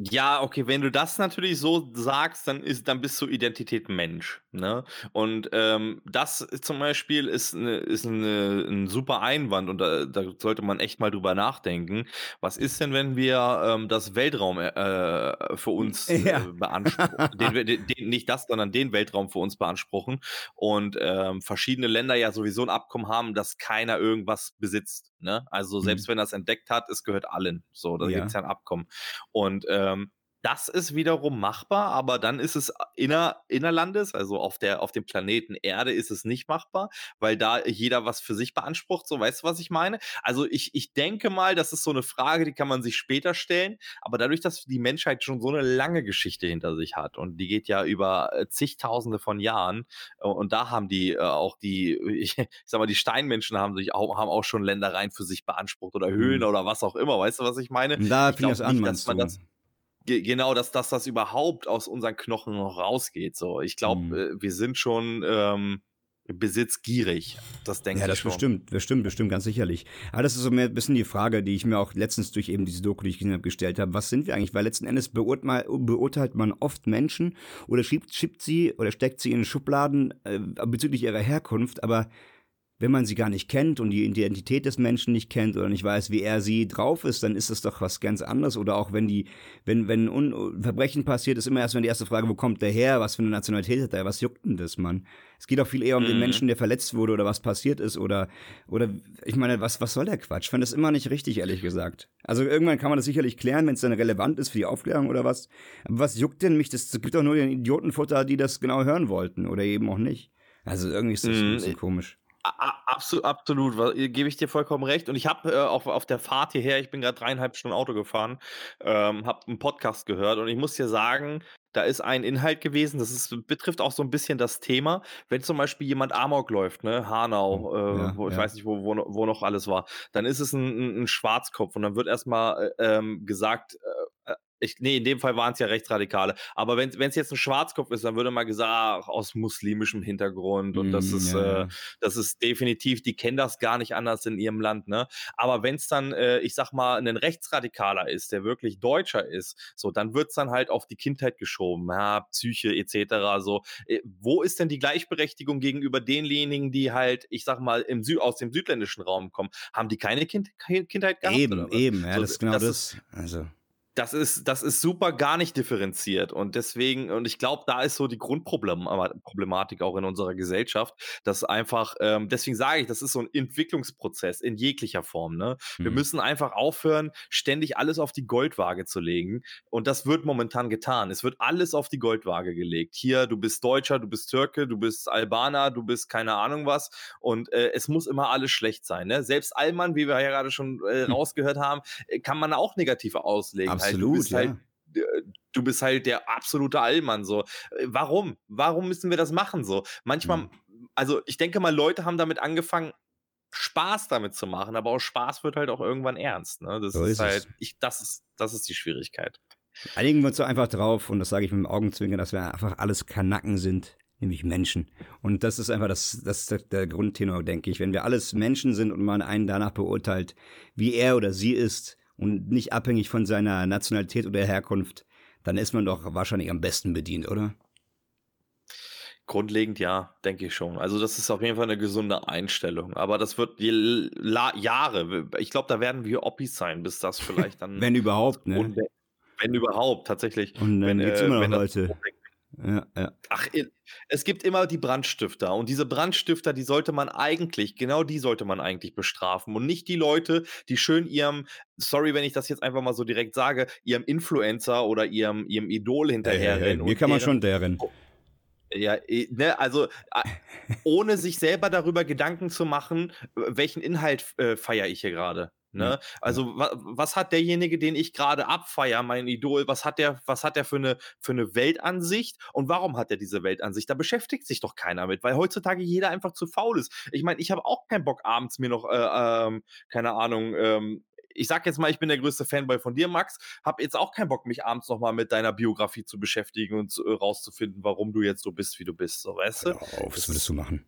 [SPEAKER 3] Ja, okay, wenn du das natürlich so sagst, dann ist, dann bist du Identität Mensch, ne? Und ähm, das zum Beispiel ist, eine, ist eine, ein super Einwand und da, da sollte man echt mal drüber nachdenken. Was ist denn, wenn wir ähm, das Weltraum äh, für uns äh, ja. beanspruchen? den, (laughs) den, den, nicht das, sondern den Weltraum für uns beanspruchen und ähm, verschiedene Länder ja sowieso ein Abkommen haben, dass keiner irgendwas besitzt. Ne? Also selbst mhm. wenn er es entdeckt hat, es gehört allen. So, da ja. gibt es ja ein Abkommen. Und ähm, das ist wiederum machbar, aber dann ist es inner, innerlandes, also auf, der, auf dem Planeten Erde ist es nicht machbar, weil da jeder was für sich beansprucht. So, weißt du, was ich meine? Also ich, ich denke mal, das ist so eine Frage, die kann man sich später stellen, aber dadurch, dass die Menschheit schon so eine lange Geschichte hinter sich hat und die geht ja über äh, zigtausende von Jahren äh, und da haben die äh, auch die, ich, (laughs) ich sag mal, die Steinmenschen haben sich auch, haben auch schon Ländereien für sich beansprucht oder Höhlen mhm. oder was auch immer, weißt du, was ich meine?
[SPEAKER 1] Da fing das an, dass man das
[SPEAKER 3] genau, dass, dass das überhaupt aus unseren Knochen noch rausgeht. So, ich glaube, mhm. äh, wir sind schon, ähm, besitzgierig. Das denke
[SPEAKER 1] ja, ich. Ja, das bestimmt, bestimmt, bestimmt, ganz sicherlich. Aber das ist so ein bisschen die Frage, die ich mir auch letztens durch eben diese Doku, die ich gesehen habe, gestellt habe. Was sind wir eigentlich? Weil letzten Endes beurteilt, beurteilt man oft Menschen oder schiebt, schiebt sie oder steckt sie in Schubladen äh, bezüglich ihrer Herkunft, aber wenn man sie gar nicht kennt und die Identität des Menschen nicht kennt oder nicht weiß, wie er sie drauf ist, dann ist das doch was ganz anderes. Oder auch wenn die, wenn, wenn ein Verbrechen passiert, ist immer erstmal die erste Frage, wo kommt der her? Was für eine Nationalität hat er? Was juckt denn das, Mann? Es geht auch viel eher um mhm. den Menschen, der verletzt wurde oder was passiert ist oder, oder, ich meine, was, was soll der Quatsch? Ich fand das immer nicht richtig, ehrlich gesagt. Also irgendwann kann man das sicherlich klären, wenn es dann relevant ist für die Aufklärung oder was. Aber was juckt denn mich? Das gibt doch nur den Idiotenfutter, die das genau hören wollten oder eben auch nicht. Also irgendwie ist das mhm. ein bisschen komisch.
[SPEAKER 3] Absolut, absolut, gebe ich dir vollkommen recht. Und ich habe äh, auch auf der Fahrt hierher, ich bin gerade dreieinhalb Stunden Auto gefahren, ähm, habe einen Podcast gehört und ich muss dir sagen, da ist ein Inhalt gewesen, das ist, betrifft auch so ein bisschen das Thema, wenn zum Beispiel jemand Amok läuft, ne, Hanau, hm, äh, ja, wo, ich ja. weiß nicht, wo, wo, wo, noch alles war, dann ist es ein, ein Schwarzkopf und dann wird erstmal äh, ähm, gesagt, äh ich, nee, in dem Fall waren es ja Rechtsradikale. Aber wenn es jetzt ein Schwarzkopf ist, dann würde man gesagt, ach, aus muslimischem Hintergrund. Und das mm, ist, ja. äh, das ist definitiv, die kennen das gar nicht anders in ihrem Land, ne? Aber wenn es dann, äh, ich sag mal, ein Rechtsradikaler ist, der wirklich Deutscher ist, so, dann wird es dann halt auf die Kindheit geschoben, ja, Psyche etc. So, äh, wo ist denn die Gleichberechtigung gegenüber denjenigen, die halt, ich sag mal, im Sü aus dem südländischen Raum kommen? Haben die keine kind Kindheit
[SPEAKER 1] gehabt? Eben, eben, ja, so, das ist genau das. das. Also
[SPEAKER 3] das ist, das ist super gar nicht differenziert. Und deswegen, und ich glaube, da ist so die Grundproblematik auch in unserer Gesellschaft, dass einfach, ähm, deswegen sage ich, das ist so ein Entwicklungsprozess in jeglicher Form. Ne? Mhm. Wir müssen einfach aufhören, ständig alles auf die Goldwaage zu legen. Und das wird momentan getan. Es wird alles auf die Goldwaage gelegt. Hier, du bist Deutscher, du bist Türke, du bist Albaner, du bist keine Ahnung was. Und äh, es muss immer alles schlecht sein. Ne? Selbst Allmann, wie wir ja gerade schon äh, hm. rausgehört haben, äh, kann man auch negativ auslegen.
[SPEAKER 1] Absolut. Absolut, du bist
[SPEAKER 3] ja. halt du bist halt der absolute Allmann so. Äh, warum? Warum müssen wir das machen so? Manchmal, mhm. also ich denke mal, Leute haben damit angefangen, Spaß damit zu machen, aber auch Spaß wird halt auch irgendwann ernst. Ne? Das so ist, ist halt, ich, das ist, das ist die Schwierigkeit.
[SPEAKER 1] Einigen wir uns so einfach drauf, und das sage ich mit dem Augenzwinkern, dass wir einfach alles Kanacken sind, nämlich Menschen. Und das ist einfach das, das ist der Grundtenor, denke ich. Wenn wir alles Menschen sind und man einen danach beurteilt, wie er oder sie ist, und nicht abhängig von seiner Nationalität oder Herkunft, dann ist man doch wahrscheinlich am besten bedient, oder?
[SPEAKER 3] Grundlegend ja, denke ich schon. Also das ist auf jeden Fall eine gesunde Einstellung. Aber das wird Jahre. Ich glaube, da werden wir Oppis sein, bis das (laughs) vielleicht dann.
[SPEAKER 1] wenn überhaupt, ne?
[SPEAKER 3] Wenn überhaupt, tatsächlich.
[SPEAKER 1] Und dann
[SPEAKER 3] wenn,
[SPEAKER 1] äh, immer noch Leute.
[SPEAKER 3] Ja, ja. Ach, es gibt immer die Brandstifter und diese Brandstifter, die sollte man eigentlich, genau die sollte man eigentlich bestrafen und nicht die Leute, die schön ihrem, sorry, wenn ich das jetzt einfach mal so direkt sage, ihrem Influencer oder ihrem, ihrem Idol hinterherrennen.
[SPEAKER 1] Mir kann man schon deren.
[SPEAKER 3] Ja, ne, also ohne sich selber darüber Gedanken zu machen, welchen Inhalt äh, feiere ich hier gerade. Ne? Also wa was hat derjenige, den ich gerade abfeier, mein Idol, was hat der, was hat der für eine, für eine Weltansicht und warum hat er diese Weltansicht? Da beschäftigt sich doch keiner mit, weil heutzutage jeder einfach zu faul ist. Ich meine, ich habe auch keinen Bock abends mir noch, äh, ähm, keine Ahnung, ähm, ich sag jetzt mal, ich bin der größte Fanboy von dir, Max, hab jetzt auch keinen Bock, mich abends nochmal mit deiner Biografie zu beschäftigen und äh, rauszufinden, warum du jetzt so bist, wie du bist, so weißt du?
[SPEAKER 1] Auf, was würdest du machen?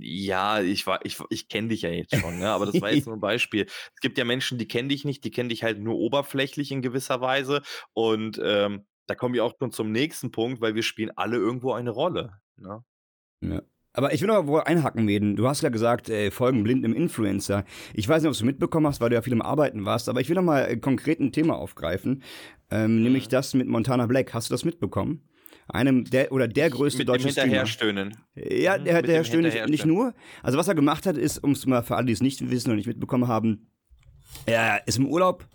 [SPEAKER 3] Ja, ich war, ich, ich kenne dich ja jetzt schon, ne? aber das war jetzt (laughs) nur ein Beispiel. Es gibt ja Menschen, die kennen dich nicht, die kennen dich halt nur oberflächlich in gewisser Weise. Und ähm, da kommen wir auch schon zum nächsten Punkt, weil wir spielen alle irgendwo eine Rolle. Ne?
[SPEAKER 1] Ja. Aber ich will noch wohl einhaken, Meden. Du hast ja gesagt, äh, folgen blind im Influencer. Ich weiß nicht, ob du mitbekommen hast, weil du ja viel am Arbeiten warst, aber ich will noch mal äh, konkret ein Thema aufgreifen, ähm, mhm. nämlich das mit Montana Black. Hast du das mitbekommen? Einem der oder der größte mit deutsche
[SPEAKER 3] Streamer. Stöhnen.
[SPEAKER 1] Ja, der, der Herr Stöhnen nicht nur. Also was er gemacht hat, ist, um es mal für alle, die es nicht wissen und nicht mitbekommen haben, er ist im Urlaub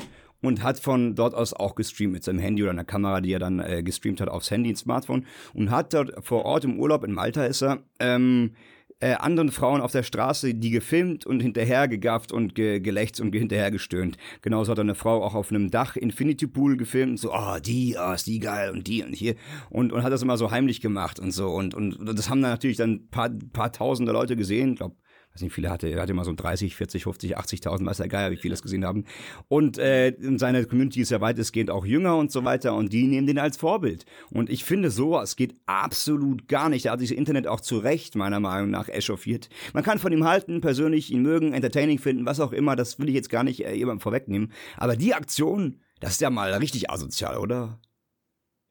[SPEAKER 1] und hat von dort aus auch gestreamt mit seinem Handy oder einer Kamera, die er dann äh, gestreamt hat aufs Handy, ins Smartphone und hat dort vor Ort im Urlaub, im Alter ist er, ähm, äh, anderen Frauen auf der Straße, die gefilmt und hinterher gegafft und ge gelächzt und hinterher gestöhnt. Genauso hat eine Frau auch auf einem Dach Infinity Pool gefilmt und so, ah, oh, die, ah, oh, ist die geil und die und hier und, und hat das immer so heimlich gemacht und so und, und, und das haben dann natürlich dann paar, paar tausende Leute gesehen, glaube weiß nicht, viele hatte, er hatte immer so 30, 40, 50, 80.000, weiß der Geier, wie viele das gesehen haben. Und äh, seine Community ist ja weitestgehend auch jünger und so weiter und die nehmen den als Vorbild. Und ich finde sowas geht absolut gar nicht. Da hat sich das Internet auch zu Recht, meiner Meinung nach, echauffiert. Man kann von ihm halten, persönlich ihn mögen, entertaining finden, was auch immer, das will ich jetzt gar nicht äh, jemandem vorwegnehmen. Aber die Aktion, das ist ja mal richtig asozial, oder?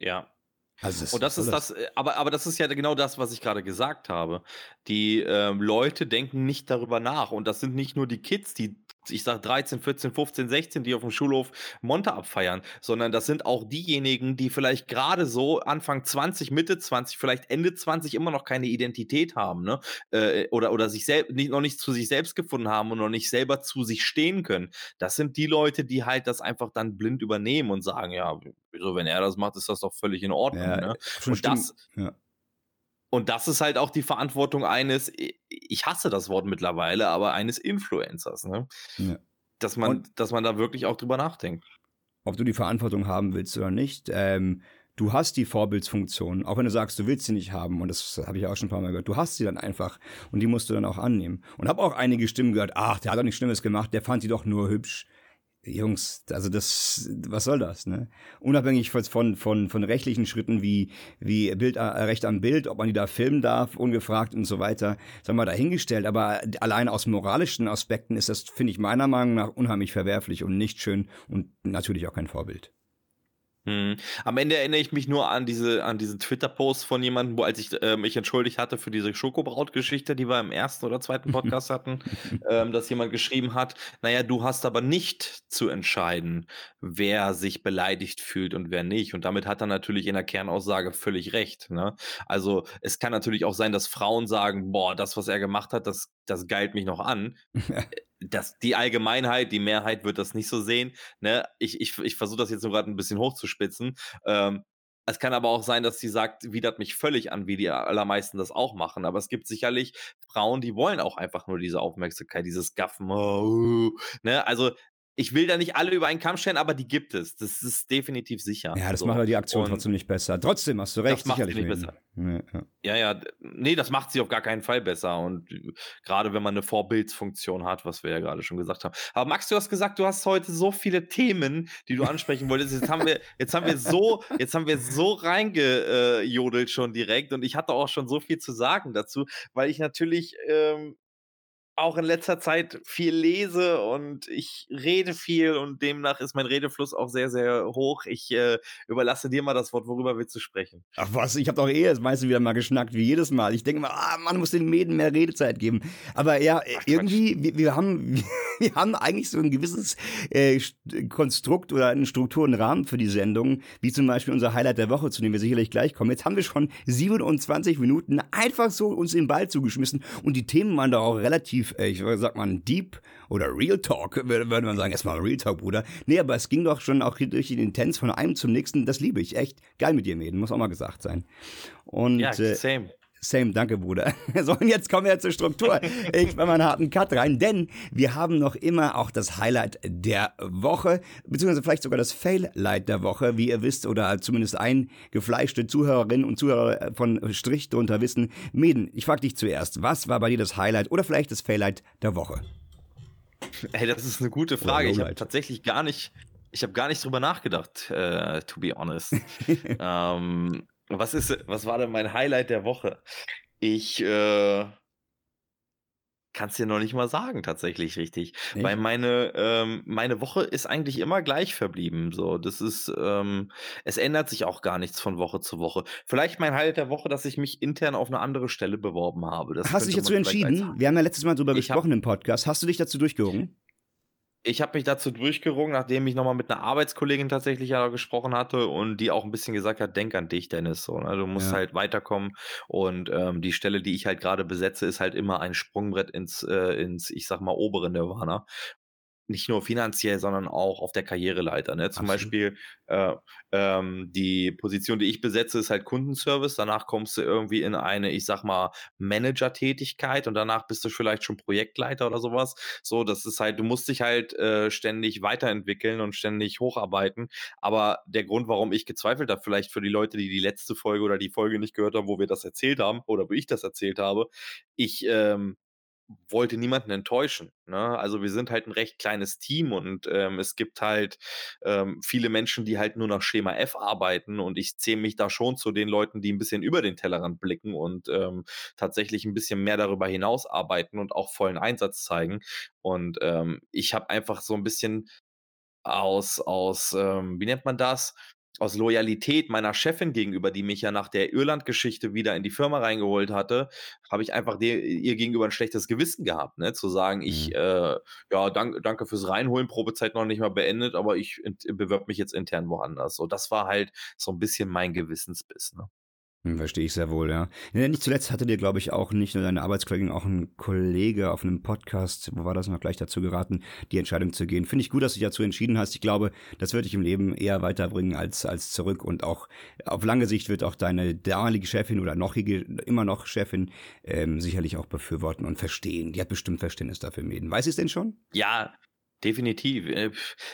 [SPEAKER 3] Ja, also und das ist das, äh, aber, aber das ist ja genau das, was ich gerade gesagt habe. Die äh, Leute denken nicht darüber nach. Und das sind nicht nur die Kids, die ich sage 13, 14, 15, 16, die auf dem Schulhof Monte abfeiern, sondern das sind auch diejenigen, die vielleicht gerade so Anfang 20, Mitte 20, vielleicht Ende 20 immer noch keine Identität haben, ne? Äh, oder, oder sich selbst nicht, noch nicht zu sich selbst gefunden haben und noch nicht selber zu sich stehen können. Das sind die Leute, die halt das einfach dann blind übernehmen und sagen, ja, wieso, wenn er das macht, ist das doch völlig in Ordnung. Ja, ne? Und das, ja. Und das ist halt auch die Verantwortung eines, ich hasse das Wort mittlerweile, aber eines Influencers, ne? Ja. Dass man, Und dass man da wirklich auch drüber nachdenkt.
[SPEAKER 1] Ob du die Verantwortung haben willst oder nicht, ähm, du hast die Vorbildsfunktion, auch wenn du sagst, du willst sie nicht haben, und das habe ich auch schon ein paar Mal gehört, du hast sie dann einfach und die musst du dann auch annehmen. Und habe auch einige Stimmen gehört, ach, der hat doch nichts Schlimmes gemacht, der fand sie doch nur hübsch. Jungs, also das, was soll das, ne? Unabhängig von, von, von rechtlichen Schritten wie, wie Bild, äh, Recht am Bild, ob man die da filmen darf, ungefragt und so weiter, sagen wir dahingestellt. Aber allein aus moralischen Aspekten ist das, finde ich, meiner Meinung nach unheimlich verwerflich und nicht schön und natürlich auch kein Vorbild.
[SPEAKER 3] Mhm. Am Ende erinnere ich mich nur an diese, an diesen Twitter-Post von jemandem, wo als ich äh, mich entschuldigt hatte für diese Schokobraut-Geschichte, die wir im ersten oder zweiten (laughs) Podcast hatten, ähm, dass jemand geschrieben hat, naja, du hast aber nicht zu entscheiden, wer sich beleidigt fühlt und wer nicht. Und damit hat er natürlich in der Kernaussage völlig recht. Ne? Also es kann natürlich auch sein, dass Frauen sagen, boah, das, was er gemacht hat, das, das geilt mich noch an. (laughs) das, die Allgemeinheit, die Mehrheit wird das nicht so sehen. Ne? Ich, ich, ich versuche das jetzt nur gerade ein bisschen hochzuspitzen. Ähm, es kann aber auch sein, dass sie sagt, widert mich völlig an, wie die allermeisten das auch machen. Aber es gibt sicherlich Frauen, die wollen auch einfach nur diese Aufmerksamkeit, dieses Gaffen. Oh, ne? Also ich will da nicht alle über einen Kamm stellen, aber die gibt es. Das ist definitiv sicher.
[SPEAKER 1] Ja, das so. macht die Aktion und trotzdem nicht besser. Trotzdem hast du recht.
[SPEAKER 3] Das macht sie nicht besser. Ja, ja. ja, ja, nee, das macht sie auf gar keinen Fall besser. Und gerade wenn man eine Vorbildsfunktion hat, was wir ja gerade schon gesagt haben. Aber Max, du hast gesagt, du hast heute so viele Themen, die du ansprechen (laughs) wolltest. Jetzt haben wir, jetzt haben wir so, jetzt haben wir so reingejodelt schon direkt. Und ich hatte auch schon so viel zu sagen dazu, weil ich natürlich ähm, auch in letzter Zeit viel lese und ich rede viel und demnach ist mein Redefluss auch sehr, sehr hoch. Ich äh, überlasse dir mal das Wort, worüber willst du sprechen?
[SPEAKER 1] Ach was, ich habe doch eh das meiste wieder mal geschnackt, wie jedes Mal. Ich denke mal, ah, man muss den Mäden mehr Redezeit geben. Aber ja, Ach, irgendwie, wir, wir, haben, (laughs) wir haben eigentlich so ein gewisses äh, Konstrukt oder einen Rahmen für die Sendung, wie zum Beispiel unser Highlight der Woche, zu dem wir sicherlich gleich kommen. Jetzt haben wir schon 27 Minuten einfach so uns den Ball zugeschmissen und die Themen waren doch auch relativ relativ, äh, ich sag mal, Deep oder Real Talk, würde man sagen, erstmal Real Talk, Bruder. Nee, aber es ging doch schon auch durch den Intens von einem zum nächsten. Das liebe ich. Echt geil mit dir, Mäden, muss auch mal gesagt sein. Und, ja, äh, same. Same, danke, Bruder. (laughs) So, und jetzt kommen wir zur Struktur. Ich mache mal einen harten Cut rein, denn wir haben noch immer auch das Highlight der Woche, beziehungsweise vielleicht sogar das Fail-Light der Woche, wie ihr wisst, oder zumindest eingefleischte Zuhörerinnen und Zuhörer von Strich drunter wissen. Meden, ich frage dich zuerst, was war bei dir das Highlight oder vielleicht das Fail-Light der Woche?
[SPEAKER 3] Hey, das ist eine gute Frage. Ich habe tatsächlich gar nicht, ich habe gar nicht drüber nachgedacht, uh, to be honest. (laughs) ähm, was ist, was war denn mein Highlight der Woche? Ich äh, kann es dir noch nicht mal sagen, tatsächlich richtig. Nicht? Weil meine, ähm, meine Woche ist eigentlich immer gleich verblieben. So, das ist, ähm, es ändert sich auch gar nichts von Woche zu Woche. Vielleicht mein Highlight der Woche, dass ich mich intern auf eine andere Stelle beworben habe.
[SPEAKER 1] Das Hast du dich dazu entschieden? Wir haben ja letztes Mal darüber gesprochen hab, im Podcast. Hast du dich dazu durchgerungen?
[SPEAKER 3] Ich habe mich dazu durchgerungen, nachdem ich nochmal mit einer Arbeitskollegin tatsächlich ja gesprochen hatte und die auch ein bisschen gesagt hat, denk an dich, Dennis. So, ne? Du musst ja. halt weiterkommen. Und ähm, die Stelle, die ich halt gerade besetze, ist halt immer ein Sprungbrett ins, äh, ins, ich sag mal, obere Nirvana nicht nur finanziell, sondern auch auf der Karriereleiter. Ne? Zum Absolut. Beispiel äh, ähm, die Position, die ich besetze, ist halt Kundenservice. Danach kommst du irgendwie in eine, ich sag mal, Manager-Tätigkeit und danach bist du vielleicht schon Projektleiter oder sowas. So, das ist halt, du musst dich halt äh, ständig weiterentwickeln und ständig hocharbeiten. Aber der Grund, warum ich gezweifelt habe, vielleicht für die Leute, die die letzte Folge oder die Folge nicht gehört haben, wo wir das erzählt haben oder wo ich das erzählt habe, ich ähm, wollte niemanden enttäuschen. Ne? Also wir sind halt ein recht kleines Team und ähm, es gibt halt ähm, viele Menschen, die halt nur nach Schema F arbeiten und ich zähle mich da schon zu den Leuten, die ein bisschen über den Tellerrand blicken und ähm, tatsächlich ein bisschen mehr darüber hinaus arbeiten und auch vollen Einsatz zeigen. Und ähm, ich habe einfach so ein bisschen aus, aus ähm, wie nennt man das? Aus Loyalität meiner Chefin gegenüber, die mich ja nach der Irland-Geschichte wieder in die Firma reingeholt hatte, habe ich einfach de, ihr gegenüber ein schlechtes Gewissen gehabt, ne? Zu sagen, mhm. ich, äh, ja, dank, danke fürs Reinholen, Probezeit noch nicht mal beendet, aber ich bewerbe mich jetzt intern woanders. So, das war halt so ein bisschen mein Gewissensbiss, ne?
[SPEAKER 1] Verstehe ich sehr wohl, ja. ja. Nicht zuletzt hatte dir, glaube ich, auch nicht nur deine Arbeitskollegin, auch ein Kollege auf einem Podcast, wo war das noch gleich dazu geraten, die Entscheidung zu gehen. Finde ich gut, dass du dich dazu entschieden hast. Ich glaube, das wird dich im Leben eher weiterbringen als, als zurück. Und auch auf lange Sicht wird auch deine damalige Chefin oder nochige, immer noch Chefin ähm, sicherlich auch befürworten und verstehen. Die hat bestimmt Verständnis dafür, Mäden. Weiß sie es denn schon?
[SPEAKER 3] Ja, definitiv. Äh,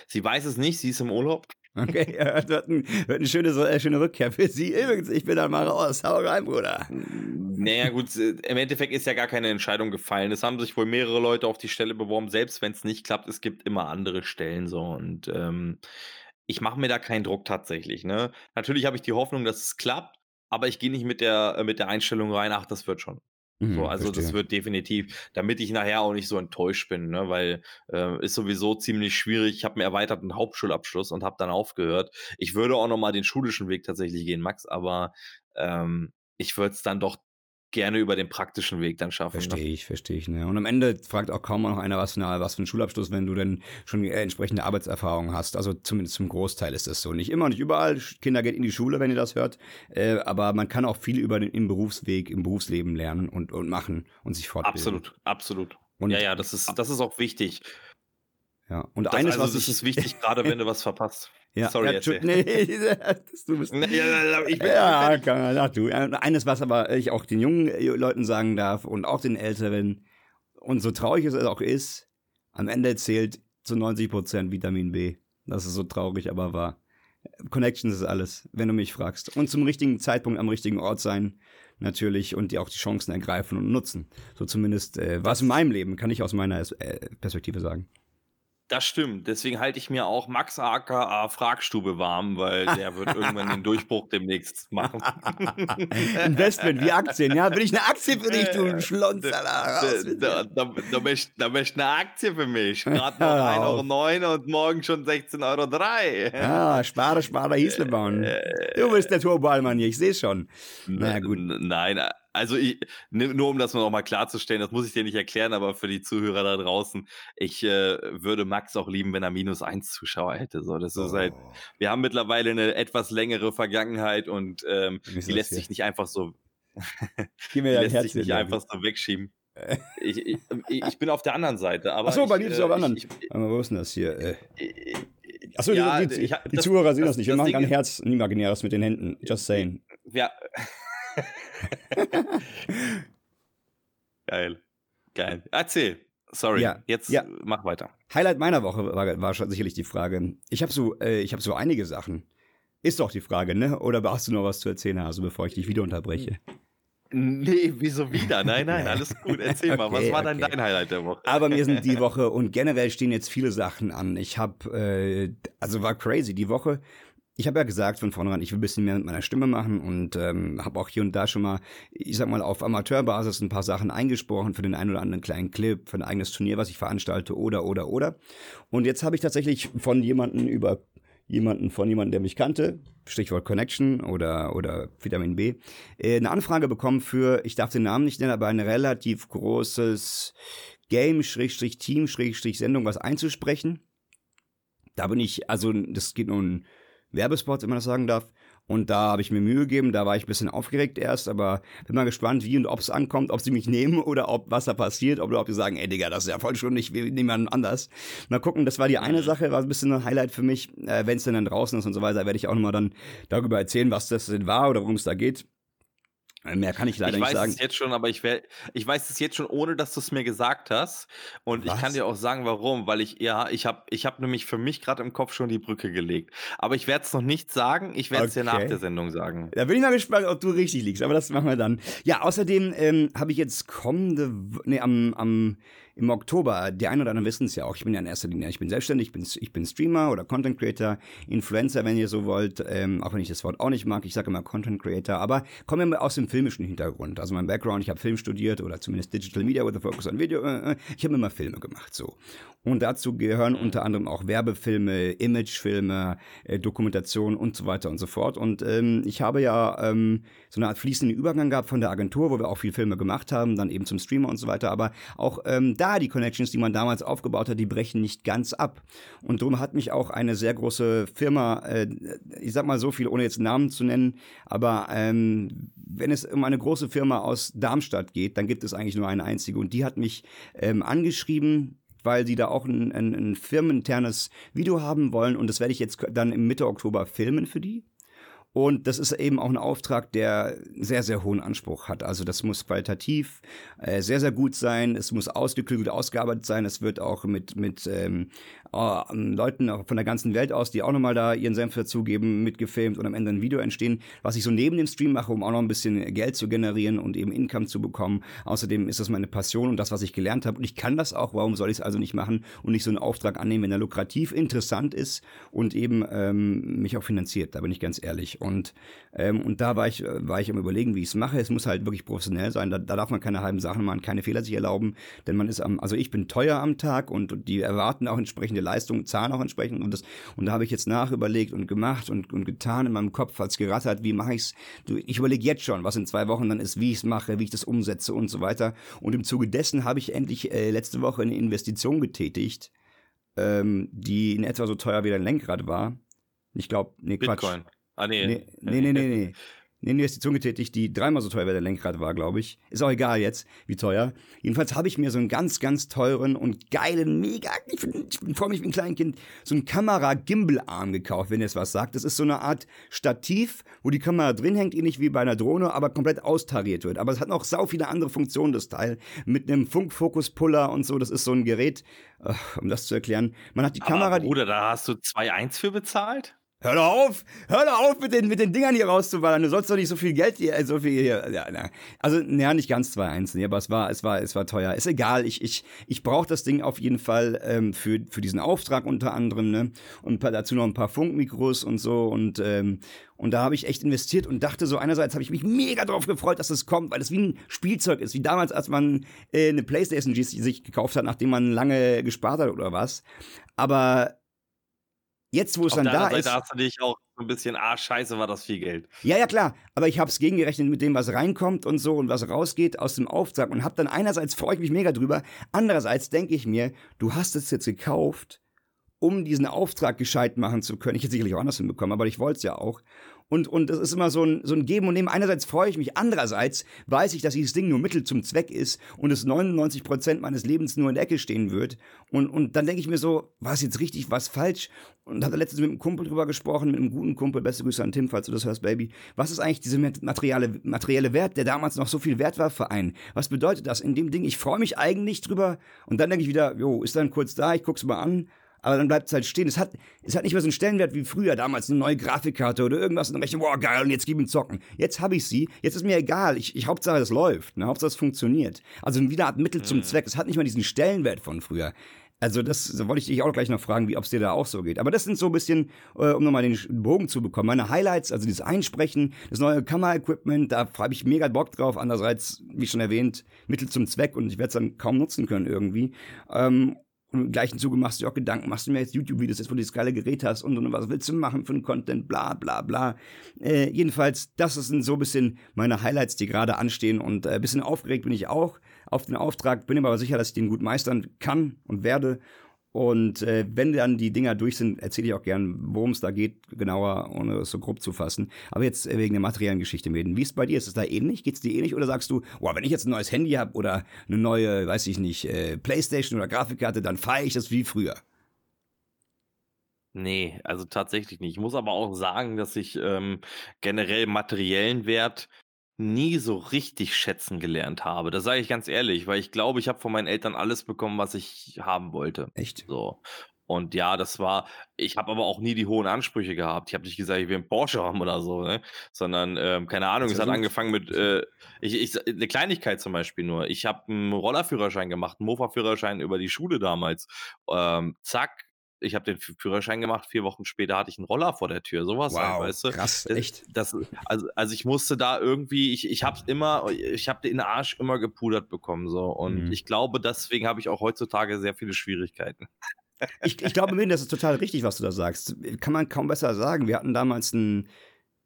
[SPEAKER 3] sie weiß es nicht, sie ist im Urlaub.
[SPEAKER 1] Okay, (laughs) ja, das wird, ein, wird eine schöne, äh, schöne Rückkehr für Sie. Übrigens, ich bin dann mal raus. Hau rein, Bruder.
[SPEAKER 3] Naja, gut, äh, im Endeffekt ist ja gar keine Entscheidung gefallen. Es haben sich wohl mehrere Leute auf die Stelle beworben, selbst wenn es nicht klappt. Es gibt immer andere Stellen so und ähm, ich mache mir da keinen Druck tatsächlich. Ne? Natürlich habe ich die Hoffnung, dass es klappt, aber ich gehe nicht mit der, äh, mit der Einstellung rein, ach, das wird schon. Mhm, so, also verstehe. das wird definitiv, damit ich nachher auch nicht so enttäuscht bin, ne? weil äh, ist sowieso ziemlich schwierig. Ich habe einen erweiterten Hauptschulabschluss und habe dann aufgehört. Ich würde auch noch mal den schulischen Weg tatsächlich gehen, Max, aber ähm, ich würde es dann doch gerne über den praktischen Weg dann schaffen.
[SPEAKER 1] Ne? Verstehe ich, verstehe ich. Ne? Und am Ende fragt auch kaum noch einer, was für, eine, was für ein Schulabschluss, wenn du denn schon entsprechende Arbeitserfahrung hast. Also zumindest zum Großteil ist es so. Nicht immer, nicht überall. Kinder gehen in die Schule, wenn ihr das hört. Äh, aber man kann auch viel über den im Berufsweg, im Berufsleben lernen und, und machen und sich fortbilden.
[SPEAKER 3] Absolut, absolut. Und ja, ja, das ist, das ist auch wichtig.
[SPEAKER 1] Ja,
[SPEAKER 3] und das, eines, also, was das ist wichtig, (laughs) gerade wenn du was verpasst.
[SPEAKER 1] Ja, Sorry, ja, erzähl. Nee, das, (laughs) du bist, ja, ich bin ja, kann, sag du. Eines, was aber ich auch den jungen Leuten sagen darf und auch den Älteren, und so traurig es auch ist, am Ende zählt zu 90 Prozent Vitamin B. Das ist so traurig, aber wahr. Connections ist alles, wenn du mich fragst. Und zum richtigen Zeitpunkt am richtigen Ort sein, natürlich, und die auch die Chancen ergreifen und nutzen. So zumindest äh, was in meinem Leben, kann ich aus meiner äh, Perspektive sagen.
[SPEAKER 3] Das stimmt. Deswegen halte ich mir auch Max aka Fragstube warm, weil der wird irgendwann den Durchbruch demnächst machen. (laughs)
[SPEAKER 1] Investment wie Aktien, ja? Bin ich eine Aktie für dich, du Schlonzer?
[SPEAKER 3] Da, da, da, möchtest da möcht eine Aktie für mich. Gerade noch 1,09 Euro und morgen schon 16,03
[SPEAKER 1] Euro. Ja, spare, spare, Hieselbauen. Du bist der Turboallmann hier, ich sehe schon.
[SPEAKER 3] Na gut. Nein, also ich, nur um das noch mal klarzustellen, das muss ich dir nicht erklären, aber für die Zuhörer da draußen, ich äh, würde Max auch lieben, wenn er minus eins Zuschauer hätte. So, das oh. ist halt, oh. wir haben mittlerweile eine etwas längere Vergangenheit und ähm, die lässt sich nicht einfach so, (laughs)
[SPEAKER 1] die lässt
[SPEAKER 3] Herz sich nicht einfach so wegschieben. (laughs) ich, ich, ich, bin auf der anderen Seite. Aber
[SPEAKER 1] Achso, bei dir ist es auf der anderen. Aber wo ist denn das hier? Äh, Achso, ja, die, die, die das, Zuhörer sehen das, das nicht. Wir machen kein Herz Imaginäres mit den Händen. Just saying.
[SPEAKER 3] Ja. (laughs) Geil. Geil. Erzähl. Sorry, ja, jetzt ja. mach weiter.
[SPEAKER 1] Highlight meiner Woche war, war sicherlich die Frage. Ich habe so, äh, ich habe so einige Sachen. Ist doch die Frage, ne? Oder hast du noch was zu erzählen, also bevor ich dich wieder unterbreche?
[SPEAKER 3] Nee, wieso wieder? Nein, nein, (laughs) alles gut. Erzähl okay, mal, was war okay. dein Highlight der Woche?
[SPEAKER 1] Aber mir sind (laughs) die Woche und generell stehen jetzt viele Sachen an. Ich habe, äh, also war crazy die Woche ich habe ja gesagt von vornherein, ich will ein bisschen mehr mit meiner Stimme machen und ähm, habe auch hier und da schon mal, ich sag mal, auf Amateurbasis ein paar Sachen eingesprochen für den einen oder anderen kleinen Clip, für ein eigenes Turnier, was ich veranstalte oder, oder, oder. Und jetzt habe ich tatsächlich von jemanden über jemanden, von jemandem, der mich kannte, Stichwort Connection oder, oder Vitamin B, äh, eine Anfrage bekommen für, ich darf den Namen nicht nennen, aber ein relativ großes Game-Team-Sendung was einzusprechen. Da bin ich, also das geht nun Werbespots, wenn man das sagen darf. Und da habe ich mir Mühe gegeben, da war ich ein bisschen aufgeregt erst, aber bin mal gespannt, wie und ob es ankommt, ob sie mich (laughs) nehmen oder ob was da passiert, oder ob die sagen, ey Digga, das ist ja voll schon nicht wie niemand anders. Mal gucken, das war die eine Sache, war ein bisschen ein Highlight für mich. Äh, Wenn es denn dann draußen ist und so weiter, werde ich auch nochmal dann darüber erzählen, was das denn war oder worum es da geht. Mehr kann ich leider ich nicht sagen.
[SPEAKER 3] Ich weiß es jetzt schon, aber ich, wär, ich weiß es jetzt schon, ohne dass du es mir gesagt hast. Und Was? ich kann dir auch sagen, warum. Weil ich, ja, ich habe ich hab nämlich für mich gerade im Kopf schon die Brücke gelegt. Aber ich werde es noch nicht sagen. Ich werde es okay. dir nach der Sendung sagen.
[SPEAKER 1] Da bin ich mal gespannt, ob du richtig liegst. Aber das machen wir dann. Ja, außerdem ähm, habe ich jetzt kommende, nee, am, am im Oktober, die einen oder anderen wissen es ja auch, ich bin ja in erster Linie, ich bin selbstständig, ich bin, ich bin Streamer oder Content Creator, Influencer, wenn ihr so wollt, ähm, auch wenn ich das Wort auch nicht mag, ich sage immer Content Creator, aber komme immer aus dem filmischen Hintergrund. Also mein Background, ich habe Film studiert oder zumindest Digital Media with a Focus on Video, äh, äh ich habe immer Filme gemacht, so. Und dazu gehören unter anderem auch Werbefilme, Imagefilme, äh, Dokumentation und so weiter und so fort. Und ähm, ich habe ja ähm, so eine Art fließenden Übergang gehabt von der Agentur, wo wir auch viel Filme gemacht haben, dann eben zum Streamer und so weiter, aber auch ähm, da die Connections, die man damals aufgebaut hat, die brechen nicht ganz ab. Und darum hat mich auch eine sehr große Firma, äh, ich sag mal so viel, ohne jetzt Namen zu nennen, aber ähm, wenn es um eine große Firma aus Darmstadt geht, dann gibt es eigentlich nur eine einzige. Und die hat mich ähm, angeschrieben, weil sie da auch ein, ein, ein firmeninternes Video haben wollen und das werde ich jetzt dann im Mitte Oktober filmen für die. Und das ist eben auch ein Auftrag, der sehr, sehr hohen Anspruch hat. Also das muss qualitativ äh, sehr, sehr gut sein. Es muss ausgeklügelt, ausgearbeitet sein. Es wird auch mit, mit ähm, äh, Leuten von der ganzen Welt aus, die auch nochmal da ihren Senf dazugeben, mitgefilmt und am Ende ein Video entstehen, was ich so neben dem Stream mache, um auch noch ein bisschen Geld zu generieren und eben Income zu bekommen. Außerdem ist das meine Passion und das, was ich gelernt habe. Und ich kann das auch. Warum soll ich es also nicht machen und nicht so einen Auftrag annehmen, wenn er lukrativ, interessant ist und eben ähm, mich auch finanziert? Da bin ich ganz ehrlich. Und, ähm, und da war ich, war ich am überlegen, wie ich es mache. Es muss halt wirklich professionell sein. Da, da darf man keine halben Sachen machen, keine Fehler sich erlauben. Denn man ist am, also ich bin teuer am Tag und die erwarten auch entsprechende Leistungen, zahlen auch entsprechend. Und, das, und da habe ich jetzt nachüberlegt und gemacht und, und getan in meinem Kopf, als gerattert, wie mache ich's? Du, ich überlege jetzt schon, was in zwei Wochen dann ist, wie ich es mache, wie ich das umsetze und so weiter. Und im Zuge dessen habe ich endlich äh, letzte Woche eine Investition getätigt, ähm, die in etwa so teuer wie dein Lenkrad war. Ich glaube, nee, Quatsch. Bitcoin.
[SPEAKER 3] Ah, nee.
[SPEAKER 1] Nee, nee, nee, nee. nee. Eine Investition getätigt, die dreimal so teuer wie der Lenkrad war, glaube ich. Ist auch egal jetzt, wie teuer. Jedenfalls habe ich mir so einen ganz, ganz teuren und geilen, mega, ich, ich freue mich wie ein Kleinkind, so einen Kamera-Gimbal-Arm gekauft, wenn ihr es was sagt. Das ist so eine Art Stativ, wo die Kamera drin hängt, ähnlich wie bei einer Drohne, aber komplett austariert wird. Aber es hat noch sau viele andere Funktionen, das Teil. Mit einem Funkfokus-Puller und so. Das ist so ein Gerät, um das zu erklären. Man hat die aber Kamera.
[SPEAKER 3] Bruder, da hast du 2,1 für bezahlt?
[SPEAKER 1] Hör doch auf, hör doch auf mit den, mit den Dingern hier rauszuballern. Du sollst doch nicht so viel Geld hier, äh, so viel hier. Ja, na. Also, naja, nicht ganz zwei einzeln, aber es war, es war, es war teuer. Ist egal. Ich, ich, ich brauche das Ding auf jeden Fall ähm, für, für diesen Auftrag unter anderem, ne? Und dazu noch ein paar Funkmikros und so und ähm, und da habe ich echt investiert und dachte so, einerseits habe ich mich mega drauf gefreut, dass es kommt, weil es wie ein Spielzeug ist, wie damals, als man äh, eine Playstation sich gekauft hat, nachdem man lange gespart hat oder was. Aber Jetzt, wo es Auf dann da Seite ist.
[SPEAKER 3] hast du dich auch so ein bisschen, ah, scheiße, war das viel Geld.
[SPEAKER 1] Ja, ja, klar. Aber ich habe es gegengerechnet mit dem, was reinkommt und so und was rausgeht aus dem Auftrag und habe dann einerseits freue ich mich mega drüber, andererseits denke ich mir, du hast es jetzt gekauft, um diesen Auftrag gescheit machen zu können. Ich hätte sicherlich auch anders hinbekommen, aber ich wollte es ja auch. Und, und das ist immer so ein, so ein Geben und Nehmen. Einerseits freue ich mich, andererseits weiß ich, dass dieses Ding nur Mittel zum Zweck ist und es 99 Prozent meines Lebens nur in der Ecke stehen wird. Und, und dann denke ich mir so, war es jetzt richtig, was falsch? Und hatte letztens mit einem Kumpel drüber gesprochen, mit einem guten Kumpel, beste Grüße an Tim, falls du das hörst, Baby. Was ist eigentlich dieser materielle, materielle Wert, der damals noch so viel wert war für einen? Was bedeutet das in dem Ding? Ich freue mich eigentlich drüber und dann denke ich wieder, jo, ist dann kurz da, ich guck's mal an aber dann bleibt es halt stehen. Es hat, es hat nicht mehr so einen Stellenwert wie früher, damals eine neue Grafikkarte oder irgendwas und dann rechne, boah, geil, und jetzt gib ihm zocken. Jetzt habe ich sie, jetzt ist mir egal. Ich, ich Hauptsache, es läuft, ne? Hauptsache, es funktioniert. Also wieder ein Mittel zum mhm. Zweck. Es hat nicht mehr diesen Stellenwert von früher. Also das, das wollte ich dich auch gleich noch fragen, wie ob es dir da auch so geht. Aber das sind so ein bisschen, äh, um nochmal den Bogen zu bekommen. Meine Highlights, also dieses Einsprechen, das neue Kamera-Equipment, da habe ich mega Bock drauf. Andererseits, wie schon erwähnt, Mittel zum Zweck und ich werde es dann kaum nutzen können irgendwie. Ähm, und im gleichen Zuge machst du dir auch Gedanken, machst du mir jetzt YouTube-Videos, jetzt wo du das geile Gerät hast und, und was willst du machen für einen Content, bla bla bla. Äh, jedenfalls, das sind so ein bisschen meine Highlights, die gerade anstehen und äh, ein bisschen aufgeregt bin ich auch auf den Auftrag, bin aber sicher, dass ich den gut meistern kann und werde und äh, wenn dann die Dinger durch sind, erzähle ich auch gern, worum es da geht, genauer, ohne es so grob zu fassen. Aber jetzt äh, wegen der materiellen Geschichte reden. Wie ist es bei dir? Ist es da ähnlich? Geht es dir ähnlich? Oder sagst du, boah, wenn ich jetzt ein neues Handy habe oder eine neue, weiß ich nicht, äh, Playstation oder Grafikkarte, dann feiere ich das wie früher?
[SPEAKER 3] Nee, also tatsächlich nicht. Ich muss aber auch sagen, dass ich ähm, generell materiellen Wert nie so richtig schätzen gelernt habe. Das sage ich ganz ehrlich, weil ich glaube, ich habe von meinen Eltern alles bekommen, was ich haben wollte.
[SPEAKER 1] Echt?
[SPEAKER 3] So. Und ja, das war ich habe aber auch nie die hohen Ansprüche gehabt. Ich habe nicht gesagt, ich will 'n Porsche haben oder so, ne? Sondern, ähm, keine Ahnung, es hat angefangen mit, äh ich ich 'ne Kleinigkeit zum Beispiel nur. Ich habe 'n Rollerführerschein gemacht, 'n Mofa-Führerschein über die Schule damals. Ähm, zack, ich habe den Führerschein gemacht, 4 Wochen später hatte ich 'n Roller vor der Tür, so was halt,
[SPEAKER 1] Wow,
[SPEAKER 3] weißt du?
[SPEAKER 1] krass,
[SPEAKER 3] D
[SPEAKER 1] echt?
[SPEAKER 3] das also also, ich musste da irgendwie ich ich habe immer ich habe den Arsch immer gepudert bekommen so und
[SPEAKER 1] Mhm.
[SPEAKER 3] ich glaube, deswegen habe ich auch heutzutage sehr viele Schwierigkeiten.
[SPEAKER 1] Ich ich glaube, das ist total richtig, was du da sagst. Kann man kaum besser sagen. Wir hatten damals 'n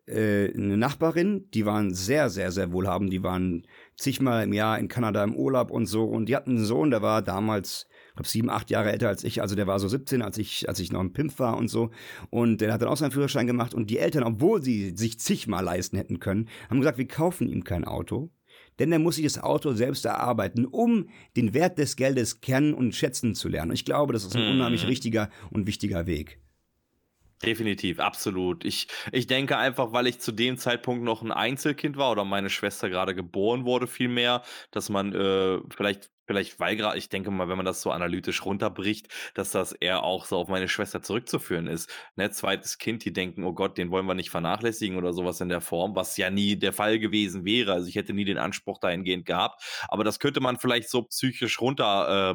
[SPEAKER 1] äh, 'ne Nachbarin, die waren sehr, sehr, sehr wohlhabend. Die waren zigmal im Jahr in Kanada im Urlaub und so. Und die hatten 'n Sohn, der war damals, glaube, 7, 8 Jahre älter als ich. Also, der war so 17, als ich als ich noch 'n Pimpf war und so. Und der hat dann auch seinen Führerschein gemacht. Und die Eltern, obwohl sie sich zigmal leisten hätten können, haben gesagt: „Wir kaufen ihm kein Auto, denn er muss sich das Auto selbst erarbeiten, um den Wert des Geldes kennen und schätzen zu lernen.“ Und ich glaube, das ist 'n unheimlich
[SPEAKER 3] Mhm.
[SPEAKER 1] richtiger und wichtiger Weg.
[SPEAKER 3] Definitiv, absolut. Ich ich denke einfach, weil ich zu dem Zeitpunkt noch 'n Einzelkind war oder meine Schwester grade geboren wurde vielmehr, dass man, äh, vielleicht vielleicht weil gra ich denke mal, wenn man das so analytisch runterbricht, dass das eher auch so auf meine Schwester zurückzuführen ist, ne? 2. Kind, die denken: „Oh Gott, den wollen wir nicht vernachlässigen“ oder so was in der Form, was ja nie der Fall gewesen wäre. Also, ich hätte nie den Anspruch dahingehend gehabt, aber das könnte man vielleicht so psychisch runter äh.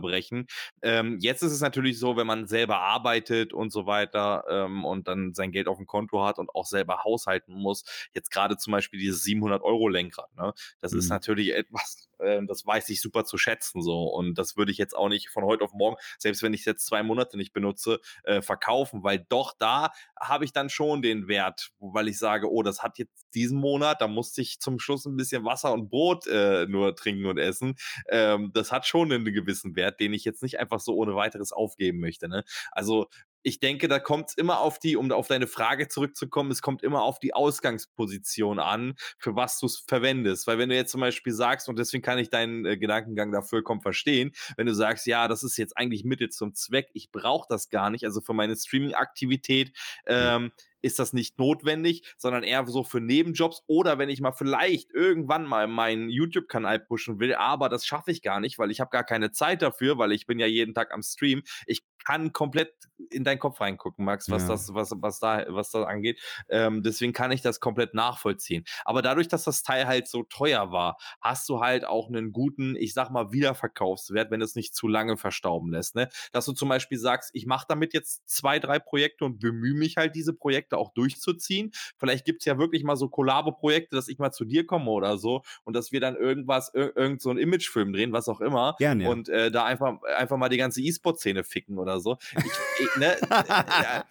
[SPEAKER 3] Ähm, jetzt ist es natürlich so, wenn man selber arbeitet und so weiter, ähm, und dann sein Geld aufm Konto hat und auch selber haushalten muss. Jetzt grade zum Beispiel dieses 700 € Lenkrad, ne? Das ist
[SPEAKER 1] Mhm.
[SPEAKER 3] natürlich (laughs) etwas, ähm, das weiß ich super zu schätzen so und das würde ich jetzt auch nicht von heute auf morgen, selbst wenn ich's jetzt 2 Monate nicht benutze, äh, verkaufen, weil doch da habe ich dann schon den Wert, weil ich sage: „Oh, das hat jetzt diesen Monat da musste ich zum Schluss 'n bisschen Wasser und Brot, äh, nur trinken und essen.“ Ähm, das hat schon 'nen gewissen Wert, den ich jetzt nicht einfach so ohne Weiteres aufgeben möchte, ne? Also, ich denke, da kommt's immer auf die um auf deine Frage zurückzukommen, es kommt immer auf die Ausgangsposition an, für was du's verwendest. Weil wenn du jetzt zum Beispiel sagst und deswegen kann ich deinen, äh, Gedankengang da vollkommen verstehen, wenn du sagst: „Ja, das ist jetzt eigentlich Mittel zum Zweck, ich brauche das gar nicht, also, für meine Streaming-Aktivität,
[SPEAKER 1] Ja.
[SPEAKER 3] ähm, ist das nicht notwendig, sondern eher so für Nebenjobs oder wenn ich mal vielleicht irgendwann mal meinen YouTube-Kanal pushen will, aber das schaffe ich gar nicht, weil ich habe gar keine Zeit dafür, weil ich bin ja jeden Tag am Stream.“ Ich kann komplett in deinen Kopf reingucken, Max, was
[SPEAKER 1] Ja.
[SPEAKER 3] das was was da was da angeht. Ähm, deswegen kann ich das komplett nachvollziehen. Aber dadurch, dass das Teil halt so teuer war, hast du halt auch 'nen guten, ich sage mal, Wiederverkaufswert, wenn du's nicht zu lange verstauben lässt, ne? Dass du zum Beispiel sagst: „Ich mache damit jetzt 2, 3 Projekte und bemühe mich halt, diese Projekte auch durchzuziehen.“ Vielleicht gibt's ja wirklich mal so Kollabo-Projekte, dass ich mal zu dir komme oder so und dass wir dann irgendwas ir irgend so 'n Imagefilm drehen, was auch immer
[SPEAKER 1] Gern, ja.
[SPEAKER 3] und, äh, da einfach einfach mal die ganze E-Sport-Szene ficken oder so. Ich i ne? Ja.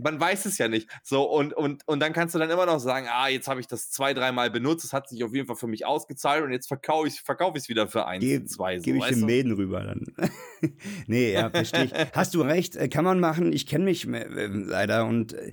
[SPEAKER 3] Man weiß es ja nicht. So und und und dann kannst du dann immer noch sagen: „Ah, jetzt habe ich das 2, dreimal benutzt. Es hat sich auf jeden Fall für mich ausgezahlt und jetzt verkaufe ich's verkaufe ich's wieder für 1,
[SPEAKER 1] Ge
[SPEAKER 3] 2“, so,
[SPEAKER 1] gebe ich den? Mäden rüber dann. (laughs) Ne, ja, verstehe ich. Hast du recht, äh, kann man machen. Ich kenne mich, äh, ähm, leider und, äh,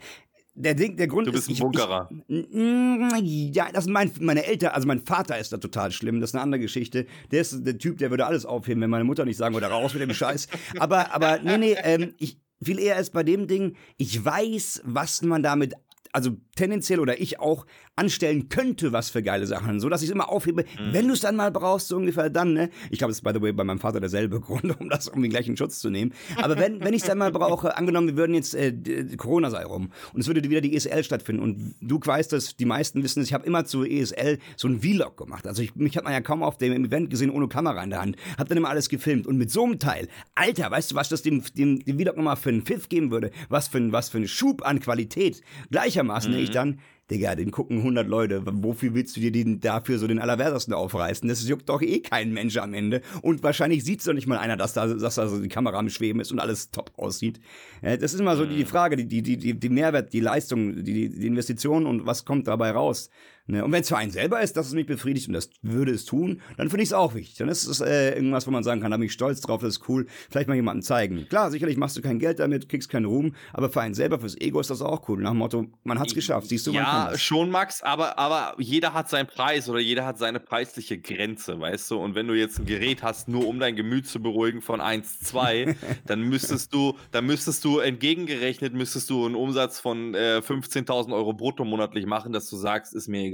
[SPEAKER 1] der Ding der Grund
[SPEAKER 3] Du bist
[SPEAKER 1] ist,
[SPEAKER 3] 'n
[SPEAKER 1] ich
[SPEAKER 3] Bunkerer.
[SPEAKER 1] ich hm, ja, das mein meine Eltern also, mein Vater ist da total schlimm, das ist 'ne andere Geschichte. Der ist der Typ, der würde alles aufheben, wenn meine Mutter nicht sagen würde: „Raus mit dem Scheiß.“ Aber aber ne, ne, ähm, ich viel eher ist bei dem Ding, ich weiß, was man damit also, tendenziell oder ich auch anstellen könnte, was für geile Sachen, so dass ich's immer aufhebe.
[SPEAKER 3] Mhm.
[SPEAKER 1] Wenn du's dann mal brauchst, so ungefähr dann, ne? Ich glaube, das ist by the way bei meinem Vater derselbe (laughs) Grund, um das um den gleichen Schutz zu nehmen. Aber wenn wenn ich's dann mal brauche (laughs) angenommen, wir würden jetzt, äh, Corona sei rum und es würde wieder die ESL stattfinden und du weißt es, die meisten wissen es, ich habe immer zur ESL so 'n Vlog gemacht. Also, ich mich hat man ja kaum auf dem Event gesehen ohne Kamera in der Hand. Habe dann immer alles gefilmt und mit so 'nem Teil, Alter, weißt du, was das dem dem dem Vlog noch mal für 'n Pfiff geben würde? Was für 'n was für 'n Schub an Qualität. Gleichermaßen, ne, ich
[SPEAKER 3] Mhm.
[SPEAKER 1] dann Digga, den gucken 100 Leute. Wofür willst du dir den dafür so den Allerwertesten aufreißen? Das juckt doch eh kein Mensch am Ende. Und wahrscheinlich sieht's doch nicht mal einer, dass da dass da so die Kamera am Schweben ist und alles top aussieht. Das ist immer so die
[SPEAKER 3] Mhm.
[SPEAKER 1] Frage, die die die die Mehrwert, die Leistung, die die Investition und was kommt dabei raus, ne? Und wenn's für einen selber ist, dass es mich befriedigt und das würde es tun, dann finde ich's auch wichtig. Dann ist es, äh, irgendwas, wo man sagen kann, da bin ich stolz drauf, das ist cool. Vielleicht mal jemandem zeigen. Klar, sicherlich machst du kein Geld damit, kriegst keinen Ruhm, aber für einen selber, fürs Ego ist das auch cool. Nach dem Motto, man hat's geschafft. Siehst du, man kann
[SPEAKER 3] Ja,
[SPEAKER 1] das.
[SPEAKER 3] schon, Max, aber aber jeder hat seinen Preis oder jeder hat seine preisliche Grenze, weißt du? Und wenn du jetzt 'n Gerät hast, nur um dein Gemüt zu beruhigen von 1, 2, (laughs) dann müsstest du dann müsstest du entgegengerechnet müsstest du 'n Umsatz von, äh, 15.000 € brutto monatlich machen, dass du sagst: „Ist mir egal.“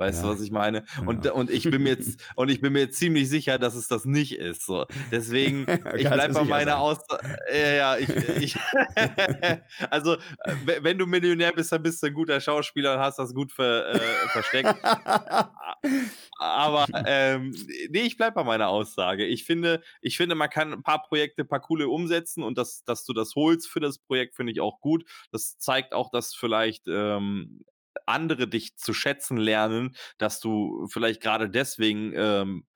[SPEAKER 3] Weißt ja. du, was ich meine? Und, ja. und ich bin mir jetzt, (laughs) und ich bin mir ziemlich sicher, dass es das nicht ist. So. Deswegen, (laughs) ich bleibe bei meiner Aussage. Ja, ja, ich, ich (laughs) also, wenn du Millionär bist, dann bist du ein guter Schauspieler und hast das gut ver, äh, versteckt. Aber ähm, nee, ich bleibe bei meiner Aussage. Ich finde, ich finde, man kann ein paar Projekte, ein paar coole umsetzen und das, dass du das holst für das Projekt, finde ich auch gut. Das zeigt auch, dass vielleicht ähm, andere dich zu schätzen lernen, dass du vielleicht gerade deswegen ähm,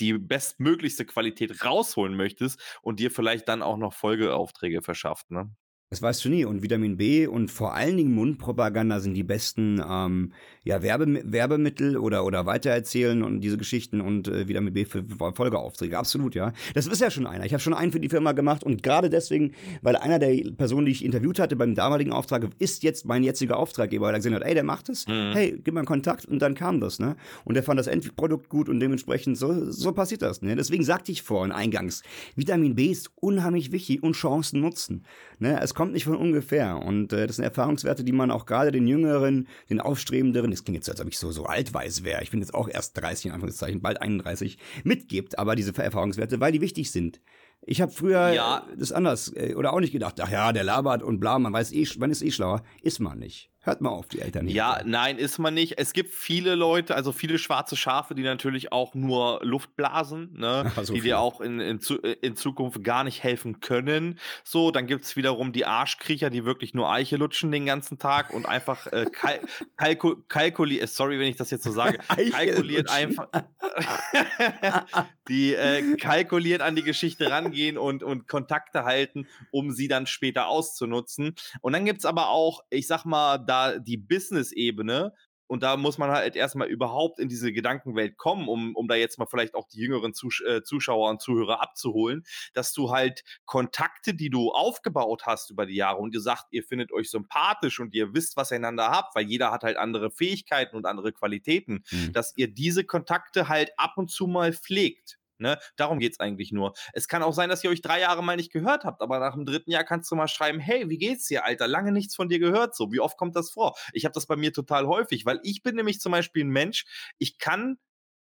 [SPEAKER 3] die bestmöglichste Qualität rausholen möchtest und dir vielleicht dann auch noch Folgeaufträge verschafft. Ne?
[SPEAKER 1] Das weißt du nie. Und Vitamin B und vor allen Dingen Mundpropaganda sind die besten ähm, ja, Werbe, Werbemittel oder, oder Weitererzählen und diese Geschichten und äh, Vitamin B für Folgeaufträge. Absolut, ja. Das ist ja schon einer. Ich habe schon einen für die Firma gemacht und gerade deswegen, weil einer der Personen, die ich interviewt hatte beim damaligen Auftrag, ist jetzt mein jetziger Auftraggeber, weil er gesehen hat, ey, der macht es. Mhm. Hey, gib mal einen Kontakt und dann kam das, ne? Und der fand das Endprodukt gut und dementsprechend so, so passiert das, ne? Deswegen sagte ich vorhin eingangs, Vitamin B ist unheimlich wichtig und Chancen nutzen. Ne? Es kommt nicht von ungefähr. Und äh, das sind Erfahrungswerte, die man auch gerade den Jüngeren, den Aufstrebenderen, das klingt jetzt, als ob ich so, so altweise wäre, ich bin jetzt auch erst 30, in Anführungszeichen, bald 31, mitgibt, aber diese Erfahrungswerte, weil die wichtig sind. Ich habe früher ja. das anders äh, oder auch nicht gedacht, ach ja, der labert und bla, man weiß eh, man ist eh schlauer. Ist man nicht. Hört mal auf, die Eltern
[SPEAKER 3] nicht. Ja, nein, ist man nicht. Es gibt viele Leute, also viele schwarze Schafe, die natürlich auch nur Luft blasen, ne? (laughs) so die viel. dir auch in, in, in, Zukunft gar nicht helfen können. So, dann gibt es wiederum die Arschkriecher, die wirklich nur Eiche lutschen den ganzen Tag und einfach äh, kal kalku kalkuliert, äh, sorry, wenn ich das jetzt so sage, (laughs) kalkuliert einfach, (laughs) die äh, kalkuliert an die Geschichte rangehen und, und Kontakte halten, um sie dann später auszunutzen. Und dann gibt es aber auch, ich sag mal, da die Business-Ebene und da muss man halt erstmal überhaupt in diese Gedankenwelt kommen, um, um da jetzt mal vielleicht auch die jüngeren Zus äh, Zuschauer und Zuhörer abzuholen, dass du halt Kontakte, die du aufgebaut hast über die Jahre und gesagt, ihr findet euch sympathisch und ihr wisst, was ihr einander habt, weil jeder hat halt andere Fähigkeiten und andere Qualitäten, mhm. dass ihr diese Kontakte halt ab und zu mal pflegt. Ne? Darum es eigentlich nur. Es kann auch sein, dass ihr euch drei Jahre mal nicht gehört habt, aber nach dem dritten Jahr kannst du mal schreiben, hey, wie geht's dir, Alter? Lange nichts von dir gehört. So, wie oft kommt das vor? Ich habe das bei mir total häufig, weil ich bin nämlich zum Beispiel ein Mensch, ich kann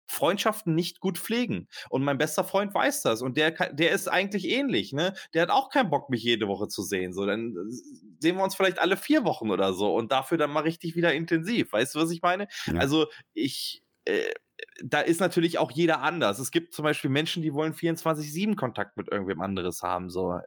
[SPEAKER 3] Freundschaften nicht gut pflegen. Und mein bester Freund weiß das. Und der, der ist eigentlich ähnlich, ne? Der hat auch keinen Bock, mich jede Woche zu sehen. So, dann äh, sehen wir uns vielleicht alle vier Wochen oder so und dafür dann mal richtig wieder intensiv. Weißt du, was ich meine? Ja. Also ich, äh, da ist natürlich auch jeder anders. Es gibt zum Beispiel Menschen, die wollen 24-7 Kontakt mit irgendwem anderes haben. So,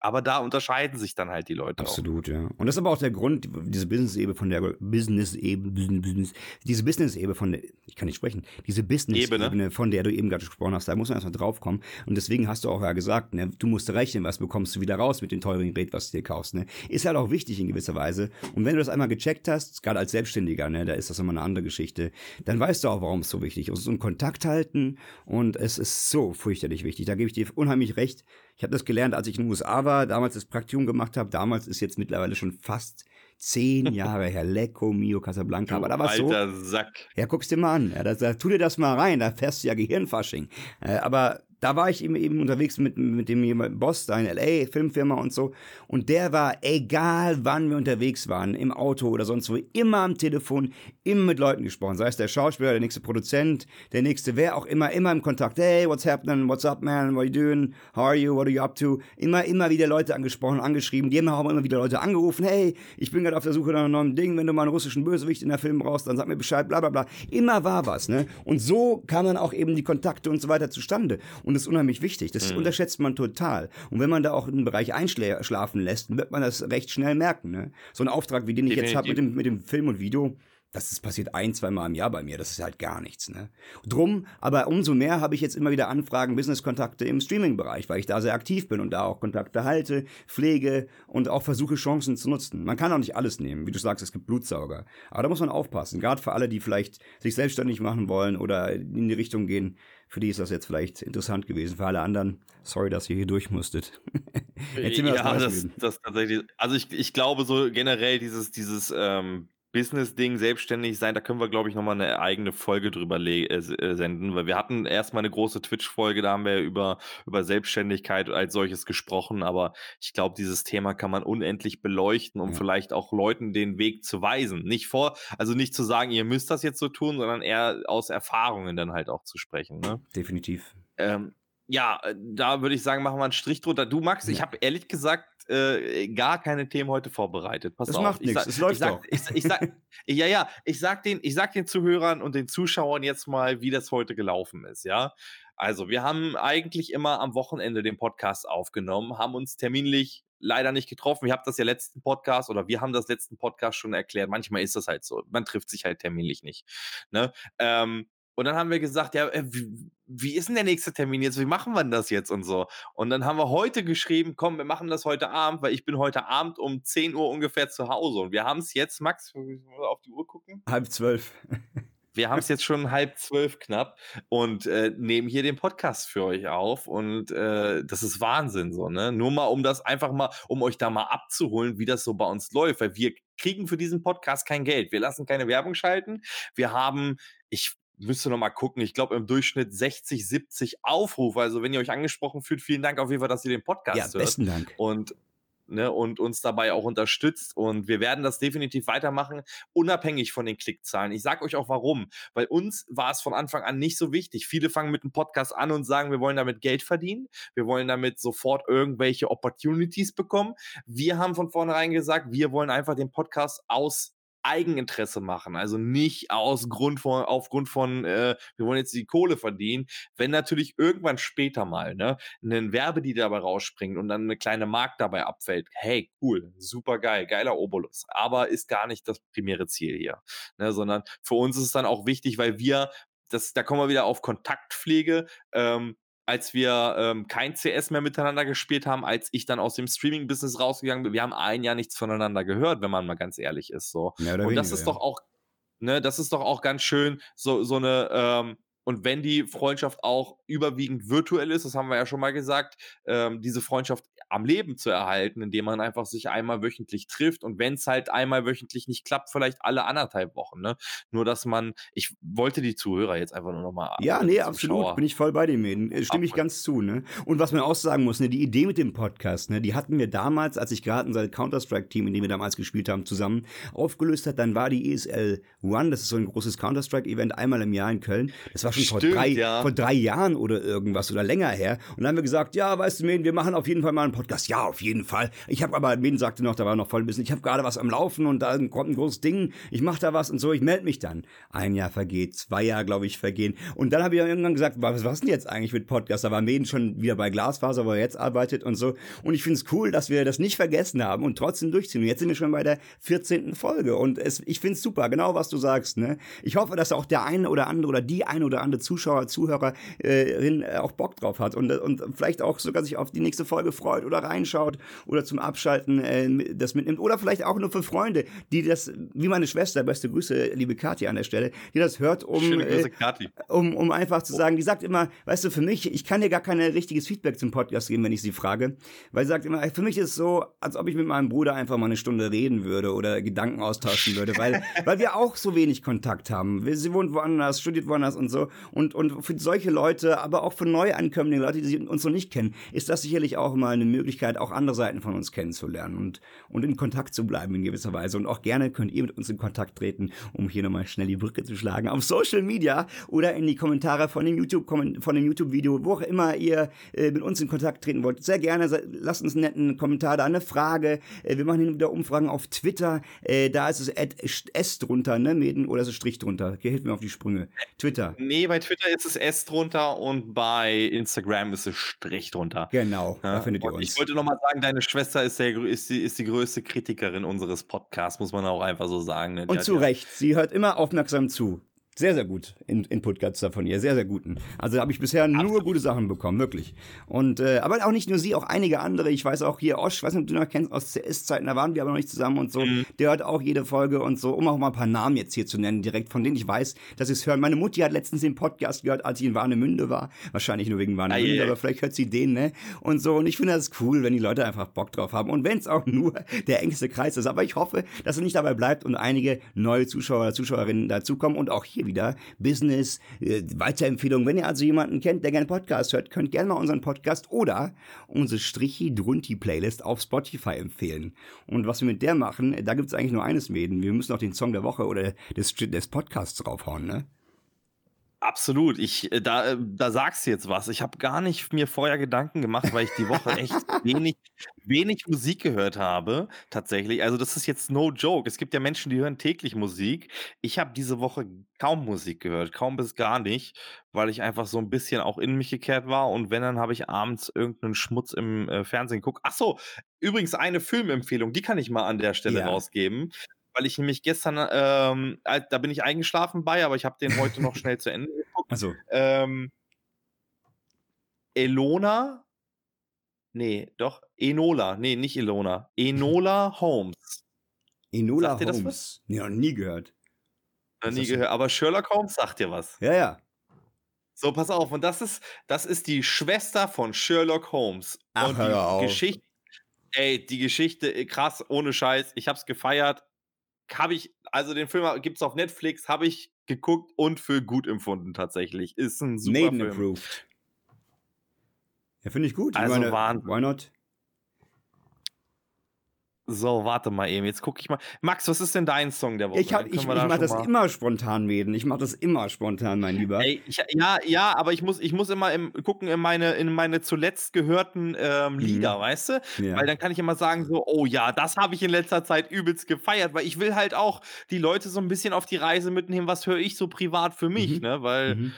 [SPEAKER 3] aber da unterscheiden sich dann halt die Leute.
[SPEAKER 1] Absolut, auch. ja. Und das ist aber auch der Grund, diese Business-Ebene von der Business-Ebene, Business, diese Business-Ebene von der, ich kann nicht sprechen, diese Business-Ebene, von der du eben gerade gesprochen hast, da muss man erstmal draufkommen. Und deswegen hast du auch ja gesagt, ne, du musst rechnen, was bekommst du wieder raus mit dem teuren Gerät, was du dir kaufst. Ne? Ist halt auch wichtig in gewisser Weise. Und wenn du das einmal gecheckt hast, gerade als Selbstständiger, ne, da ist das immer eine andere Geschichte, dann weißt du auch, warum es so wichtig ist. Und Kontakt halten und es ist so fürchterlich wichtig. Da gebe ich dir unheimlich recht. Ich habe das gelernt, als ich in den USA war, damals das Praktikum gemacht habe. Damals ist jetzt mittlerweile schon fast zehn (laughs) Jahre her. Lecco Mio Casablanca. Du
[SPEAKER 3] Aber da war so. Sack.
[SPEAKER 1] Ja, guckst dir mal an. Ja, da, da, tu dir das mal rein. Da fährst du ja Gehirnfasching. Äh, aber da war ich eben, eben unterwegs mit, mit dem Boss da in L.A., Filmfirma und so. Und der war, egal wann wir unterwegs waren, im Auto oder sonst wo, immer am Telefon, immer mit Leuten gesprochen. Sei es der Schauspieler, der nächste Produzent, der nächste, wer auch immer, immer im Kontakt. Hey, what's happening? What's up, man? What are you doing? How are you? What are you up to? Immer, immer wieder Leute angesprochen, angeschrieben. Die haben auch immer wieder Leute angerufen. Hey, ich bin gerade auf der Suche nach einem neuen Ding. Wenn du mal einen russischen Bösewicht in der Film brauchst, dann sag mir Bescheid, bla, bla, bla. Immer war was, ne? Und so kamen dann auch eben die Kontakte und so weiter zustande. Und das ist unheimlich wichtig. Das mhm. unterschätzt man total. Und wenn man da auch einen Bereich einschlafen lässt, wird man das recht schnell merken. Ne? So ein Auftrag, wie den ich Definitiv. jetzt habe mit dem, mit dem Film und Video, das ist, passiert ein, zwei Mal im Jahr bei mir. Das ist halt gar nichts. Ne? Drum, aber umso mehr habe ich jetzt immer wieder Anfragen, Business-Kontakte im Streaming-Bereich, weil ich da sehr aktiv bin und da auch Kontakte halte, pflege und auch versuche, Chancen zu nutzen. Man kann auch nicht alles nehmen. Wie du sagst, es gibt Blutsauger. Aber da muss man aufpassen. Gerade für alle, die vielleicht sich selbstständig machen wollen oder in die Richtung gehen, für die ist das jetzt vielleicht interessant gewesen. Für alle anderen, sorry, dass ihr hier durch musstet. (laughs)
[SPEAKER 3] sind wir ja, das, das, das tatsächlich. Also ich, ich glaube so generell dieses, dieses, ähm, Business-Ding, selbstständig sein, da können wir, glaube ich, nochmal eine eigene Folge drüber äh, äh, senden, weil wir hatten erstmal eine große Twitch-Folge, da haben wir über, über Selbstständigkeit als solches gesprochen, aber ich glaube, dieses Thema kann man unendlich beleuchten, um ja. vielleicht auch Leuten den Weg zu weisen. Nicht vor, also nicht zu sagen, ihr müsst das jetzt so tun, sondern eher aus Erfahrungen dann halt auch zu sprechen. Ne?
[SPEAKER 1] Definitiv.
[SPEAKER 3] Ähm, ja, äh, da würde ich sagen, machen wir einen Strich drunter. Du, Max, ja. ich habe ehrlich gesagt äh, gar keine Themen heute vorbereitet.
[SPEAKER 1] Pass das auf. macht nichts, es läuft ich
[SPEAKER 3] sag,
[SPEAKER 1] doch.
[SPEAKER 3] Ich, ich sag, (laughs) ja, ja, ich sag, den, ich sag den Zuhörern und den Zuschauern jetzt mal, wie das heute gelaufen ist, ja. Also, wir haben eigentlich immer am Wochenende den Podcast aufgenommen, haben uns terminlich leider nicht getroffen. Wir haben das ja letzten Podcast oder wir haben das letzten Podcast schon erklärt. Manchmal ist das halt so. Man trifft sich halt terminlich nicht. Ne? Ähm, und dann haben wir gesagt, ja, äh, wie, wie, ist denn der nächste Termin jetzt? Wie machen wir das jetzt und so? Und dann haben wir heute geschrieben, komm, wir machen das heute Abend, weil ich bin heute Abend um 10 Uhr ungefähr zu Hause. Und wir haben es jetzt, Max, auf die Uhr gucken?
[SPEAKER 1] Halb zwölf.
[SPEAKER 3] Wir haben es jetzt schon halb zwölf knapp und äh, nehmen hier den Podcast für euch auf und äh, das ist Wahnsinn so, ne? Nur mal, um das einfach mal, um euch da mal abzuholen, wie das so bei uns läuft, weil wir kriegen für diesen Podcast kein Geld. Wir lassen keine Werbung schalten. Wir haben, ich müsste noch mal gucken. Ich glaube im Durchschnitt 60, 70 Aufrufe. Also wenn ihr euch angesprochen fühlt, vielen Dank auf jeden Fall, dass ihr den Podcast ja, hört.
[SPEAKER 1] Besten Dank.
[SPEAKER 3] Und Ne, und uns dabei auch unterstützt. Und wir werden das definitiv weitermachen, unabhängig von den Klickzahlen. Ich sage euch auch warum. Weil uns war es von Anfang an nicht so wichtig. Viele fangen mit einem Podcast an und sagen, wir wollen damit Geld verdienen. Wir wollen damit sofort irgendwelche Opportunities bekommen. Wir haben von vornherein gesagt, wir wollen einfach den Podcast aus Eigeninteresse machen, also nicht aus Grund von, aufgrund von, äh, wir wollen jetzt die Kohle verdienen. Wenn natürlich irgendwann später mal ne, ein Werbe, die dabei rausspringt und dann eine kleine Markt dabei abfällt, hey, cool, super geil, geiler Obolus, aber ist gar nicht das primäre Ziel hier, ne, sondern für uns ist es dann auch wichtig, weil wir das, da kommen wir wieder auf Kontaktpflege. Ähm, als wir ähm, kein CS mehr miteinander gespielt haben, als ich dann aus dem Streaming-Business rausgegangen bin. Wir haben ein Jahr nichts voneinander gehört, wenn man mal ganz ehrlich ist. So. Und weniger, das ist ja. doch auch, ne, das ist doch auch ganz schön, so, so eine, ähm, und wenn die Freundschaft auch überwiegend virtuell ist, das haben wir ja schon mal gesagt, ähm, diese Freundschaft am Leben zu erhalten, indem man einfach sich einmal wöchentlich trifft und wenn es halt einmal wöchentlich nicht klappt, vielleicht alle anderthalb Wochen. Ne? Nur, dass man, ich wollte die Zuhörer jetzt einfach nur nochmal.
[SPEAKER 1] Ja, nee, absolut, bin ich voll bei dem, äh, stimme ich ganz zu. Ne? Und was man auch sagen muss, ne, die Idee mit dem Podcast, ne, die hatten wir damals, als ich gerade unser Counter-Strike-Team, in dem wir damals gespielt haben, zusammen aufgelöst hat, dann war die ESL One, das ist so ein großes Counter-Strike-Event, einmal im Jahr in Köln. Das war schon Stimmt, vor, drei, ja. vor drei Jahren oder irgendwas oder länger her. Und dann haben wir gesagt, ja, weißt du, wir machen auf jeden Fall mal einen Podcast. Ja, auf jeden Fall. Ich habe aber, Meden sagte noch, da war noch voll ein bisschen, ich habe gerade was am Laufen und da kommt ein großes Ding, ich mache da was und so, ich melde mich dann. Ein Jahr vergeht, zwei Jahre, glaube ich, vergehen. Und dann habe ich irgendwann gesagt, was, was denn jetzt eigentlich mit Podcast? Da war Meden schon wieder bei Glasfaser, wo er jetzt arbeitet und so. Und ich finde es cool, dass wir das nicht vergessen haben und trotzdem durchziehen. Und jetzt sind wir schon bei der 14. Folge und es, ich finde es super, genau was du sagst. Ne? Ich hoffe, dass auch der eine oder andere oder die eine oder andere Zuschauer, Zuhörerin äh, auch Bock drauf hat und, und vielleicht auch sogar sich auf die nächste Folge freut oder rein reinschaut oder zum Abschalten äh, das mitnimmt. Oder vielleicht auch nur für Freunde, die das, wie meine Schwester, beste Grüße, liebe Kathi an der Stelle, die das hört, um, Grüße, äh, um, um einfach zu sagen, die sagt immer, weißt du, für mich, ich kann dir gar kein richtiges Feedback zum Podcast geben, wenn ich sie frage, weil sie sagt immer, für mich ist es so, als ob ich mit meinem Bruder einfach mal eine Stunde reden würde oder Gedanken austauschen würde, weil, (laughs) weil wir auch so wenig Kontakt haben. Sie wohnt woanders, studiert woanders und so. Und, und für solche Leute, aber auch für Neuankömmlinge, Leute, die uns noch nicht kennen, ist das sicherlich auch mal eine Möglichkeit, auch andere Seiten von uns kennenzulernen und, und in Kontakt zu bleiben in gewisser Weise. Und auch gerne könnt ihr mit uns in Kontakt treten, um hier nochmal schnell die Brücke zu schlagen, auf Social Media oder in die Kommentare von dem YouTube, von dem YouTube-Video, wo auch immer ihr äh, mit uns in Kontakt treten wollt. Sehr gerne, lasst uns einen netten Kommentar da, eine Frage. Äh, wir machen hin wieder Umfragen auf Twitter. Äh, da ist es S drunter, ne, Meden, oder ist es Strich drunter? Hier hilft mir auf die Sprünge. Twitter.
[SPEAKER 3] Nee, bei Twitter ist es S drunter und bei Instagram ist es Strich drunter.
[SPEAKER 1] Genau, ja, da findet ihr uns.
[SPEAKER 3] Ich wollte noch mal sagen, deine Schwester ist, der, ist, die, ist die größte Kritikerin unseres Podcasts, muss man auch einfach so sagen. Ne?
[SPEAKER 1] Und zu ja, Recht, sie hört immer aufmerksam zu. Sehr, sehr gut. In Input gab's da von ihr. Sehr, sehr guten. Also habe ich bisher nur Absolut. gute Sachen bekommen, wirklich. Und äh, aber auch nicht nur sie, auch einige andere. Ich weiß auch hier Osch, weiß nicht, ob du noch kennst, aus CS-Zeiten, da waren wir aber noch nicht zusammen und so. Mhm. Der hört auch jede Folge und so, um auch mal ein paar Namen jetzt hier zu nennen, direkt, von denen ich weiß, dass sie es hören. Meine Mutti hat letztens den Podcast gehört, als ich in Warnemünde war. Wahrscheinlich nur wegen Warnemünde, ah, aber vielleicht hört sie den, ne? Und so. Und ich finde das cool, wenn die Leute einfach Bock drauf haben. Und wenn es auch nur der engste Kreis ist. Aber ich hoffe, dass es nicht dabei bleibt und einige neue Zuschauer oder Zuschauerinnen dazukommen und auch hier wieder Business, äh, Weiterempfehlungen. Wenn ihr also jemanden kennt, der gerne Podcast hört, könnt gerne mal unseren Podcast oder unsere Strichi Drunti Playlist auf Spotify empfehlen. Und was wir mit der machen, da gibt es eigentlich nur eines Mäden. Wir müssen auch den Song der Woche oder des, des Podcasts draufhauen, ne?
[SPEAKER 3] Absolut. Ich, äh, da, äh, da sagst du jetzt was. Ich habe gar nicht mir vorher Gedanken gemacht, weil ich die Woche (laughs) echt wenig, wenig Musik gehört habe, tatsächlich. Also das ist jetzt no joke. Es gibt ja Menschen, die hören täglich Musik. Ich habe diese Woche kaum Musik gehört, kaum bis gar nicht, weil ich einfach so ein bisschen auch in mich gekehrt war. Und wenn, dann habe ich abends irgendeinen Schmutz im äh, Fernsehen geguckt. Ach so, übrigens eine Filmempfehlung, die kann ich mal an der Stelle ja. rausgeben weil ich nämlich gestern, ähm, da bin ich eingeschlafen bei, aber ich habe den heute noch schnell zu Ende geguckt.
[SPEAKER 1] Also.
[SPEAKER 3] Ähm, Elona, nee, doch, Enola, nee, nicht Elona, Enola Holmes.
[SPEAKER 1] Enola sagt Holmes? Nee, noch nie gehört.
[SPEAKER 3] Noch nie gehört, aber Sherlock Holmes sagt dir was.
[SPEAKER 1] Ja, ja.
[SPEAKER 3] So, pass auf, und das ist, das ist die Schwester von Sherlock Holmes.
[SPEAKER 1] Ach,
[SPEAKER 3] und
[SPEAKER 1] die
[SPEAKER 3] Geschichte, ey, die Geschichte, äh, krass, ohne Scheiß, ich hab's gefeiert, habe ich, also den Film gibt es auf Netflix, habe ich geguckt und für gut empfunden tatsächlich. Ist ein super Maiden Film. approved.
[SPEAKER 1] Ja, finde ich gut.
[SPEAKER 3] Also meine.
[SPEAKER 1] Why not?
[SPEAKER 3] So, warte mal eben. Jetzt gucke ich mal. Max, was ist denn dein Song der Woche?
[SPEAKER 1] Ich, ich, ich mache das mal... immer spontan, Mäden. Ich mache das immer spontan, mein Lieber.
[SPEAKER 3] Ey, ich, ja, ja, aber ich muss, ich muss immer im, gucken in meine, in meine zuletzt gehörten ähm, mhm. Lieder, mhm. weißt du? Ja. Weil dann kann ich immer sagen, so, oh ja, das habe ich in letzter Zeit übelst gefeiert, weil ich will halt auch die Leute so ein bisschen auf die Reise mitnehmen, was höre ich so privat für mich, mhm. ne? Weil mhm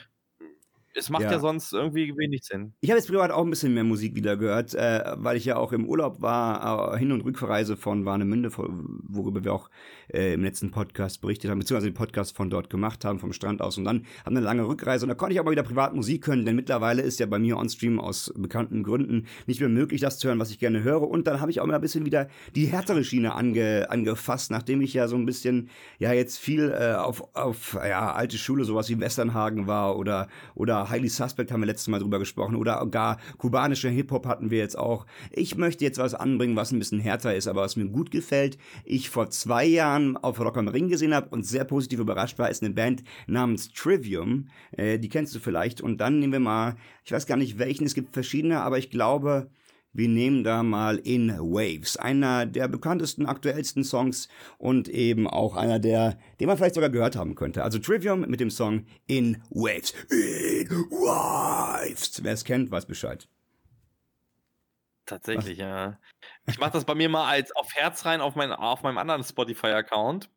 [SPEAKER 3] es macht ja. ja. sonst irgendwie wenig Sinn.
[SPEAKER 1] Ich habe jetzt privat auch ein bisschen mehr Musik wieder gehört, äh, weil ich ja auch im Urlaub war, äh, Hin- und Rückverreise von Warnemünde, worüber wir auch äh, im letzten Podcast berichtet haben, beziehungsweise den Podcast von dort gemacht haben, vom Strand aus. Und dann haben eine lange Rückreise und da konnte ich aber wieder privat Musik hören, denn mittlerweile ist ja bei mir on-stream aus bekannten Gründen nicht mehr möglich, das zu hören, was ich gerne höre. Und dann habe ich auch mal ein bisschen wieder die härtere Schiene ange, angefasst, nachdem ich ja so ein bisschen, ja, jetzt viel äh, auf, auf ja, alte Schule, sowas wie Westernhagen war oder, oder Highly Suspect haben wir letztes Mal drüber gesprochen oder gar kubanische Hip-Hop hatten wir jetzt auch. Ich möchte jetzt was anbringen, was ein bisschen härter ist, aber was mir gut gefällt. Ich vor zwei Jahren auf Rock am Ring gesehen habe und sehr positiv überrascht war, ist eine Band namens Trivium. Äh, die kennst du vielleicht. Und dann nehmen wir mal, ich weiß gar nicht welchen, es gibt verschiedene, aber ich glaube, wir nehmen da mal In Waves, einer der bekanntesten, aktuellsten Songs und eben auch einer der, den man vielleicht sogar gehört haben könnte. Also Trivium mit dem Song In Waves. In Waves. Wer es kennt, weiß Bescheid.
[SPEAKER 3] Tatsächlich, Was? ja. Ich mache das bei mir mal als auf Herz rein auf, mein, auf meinem anderen Spotify-Account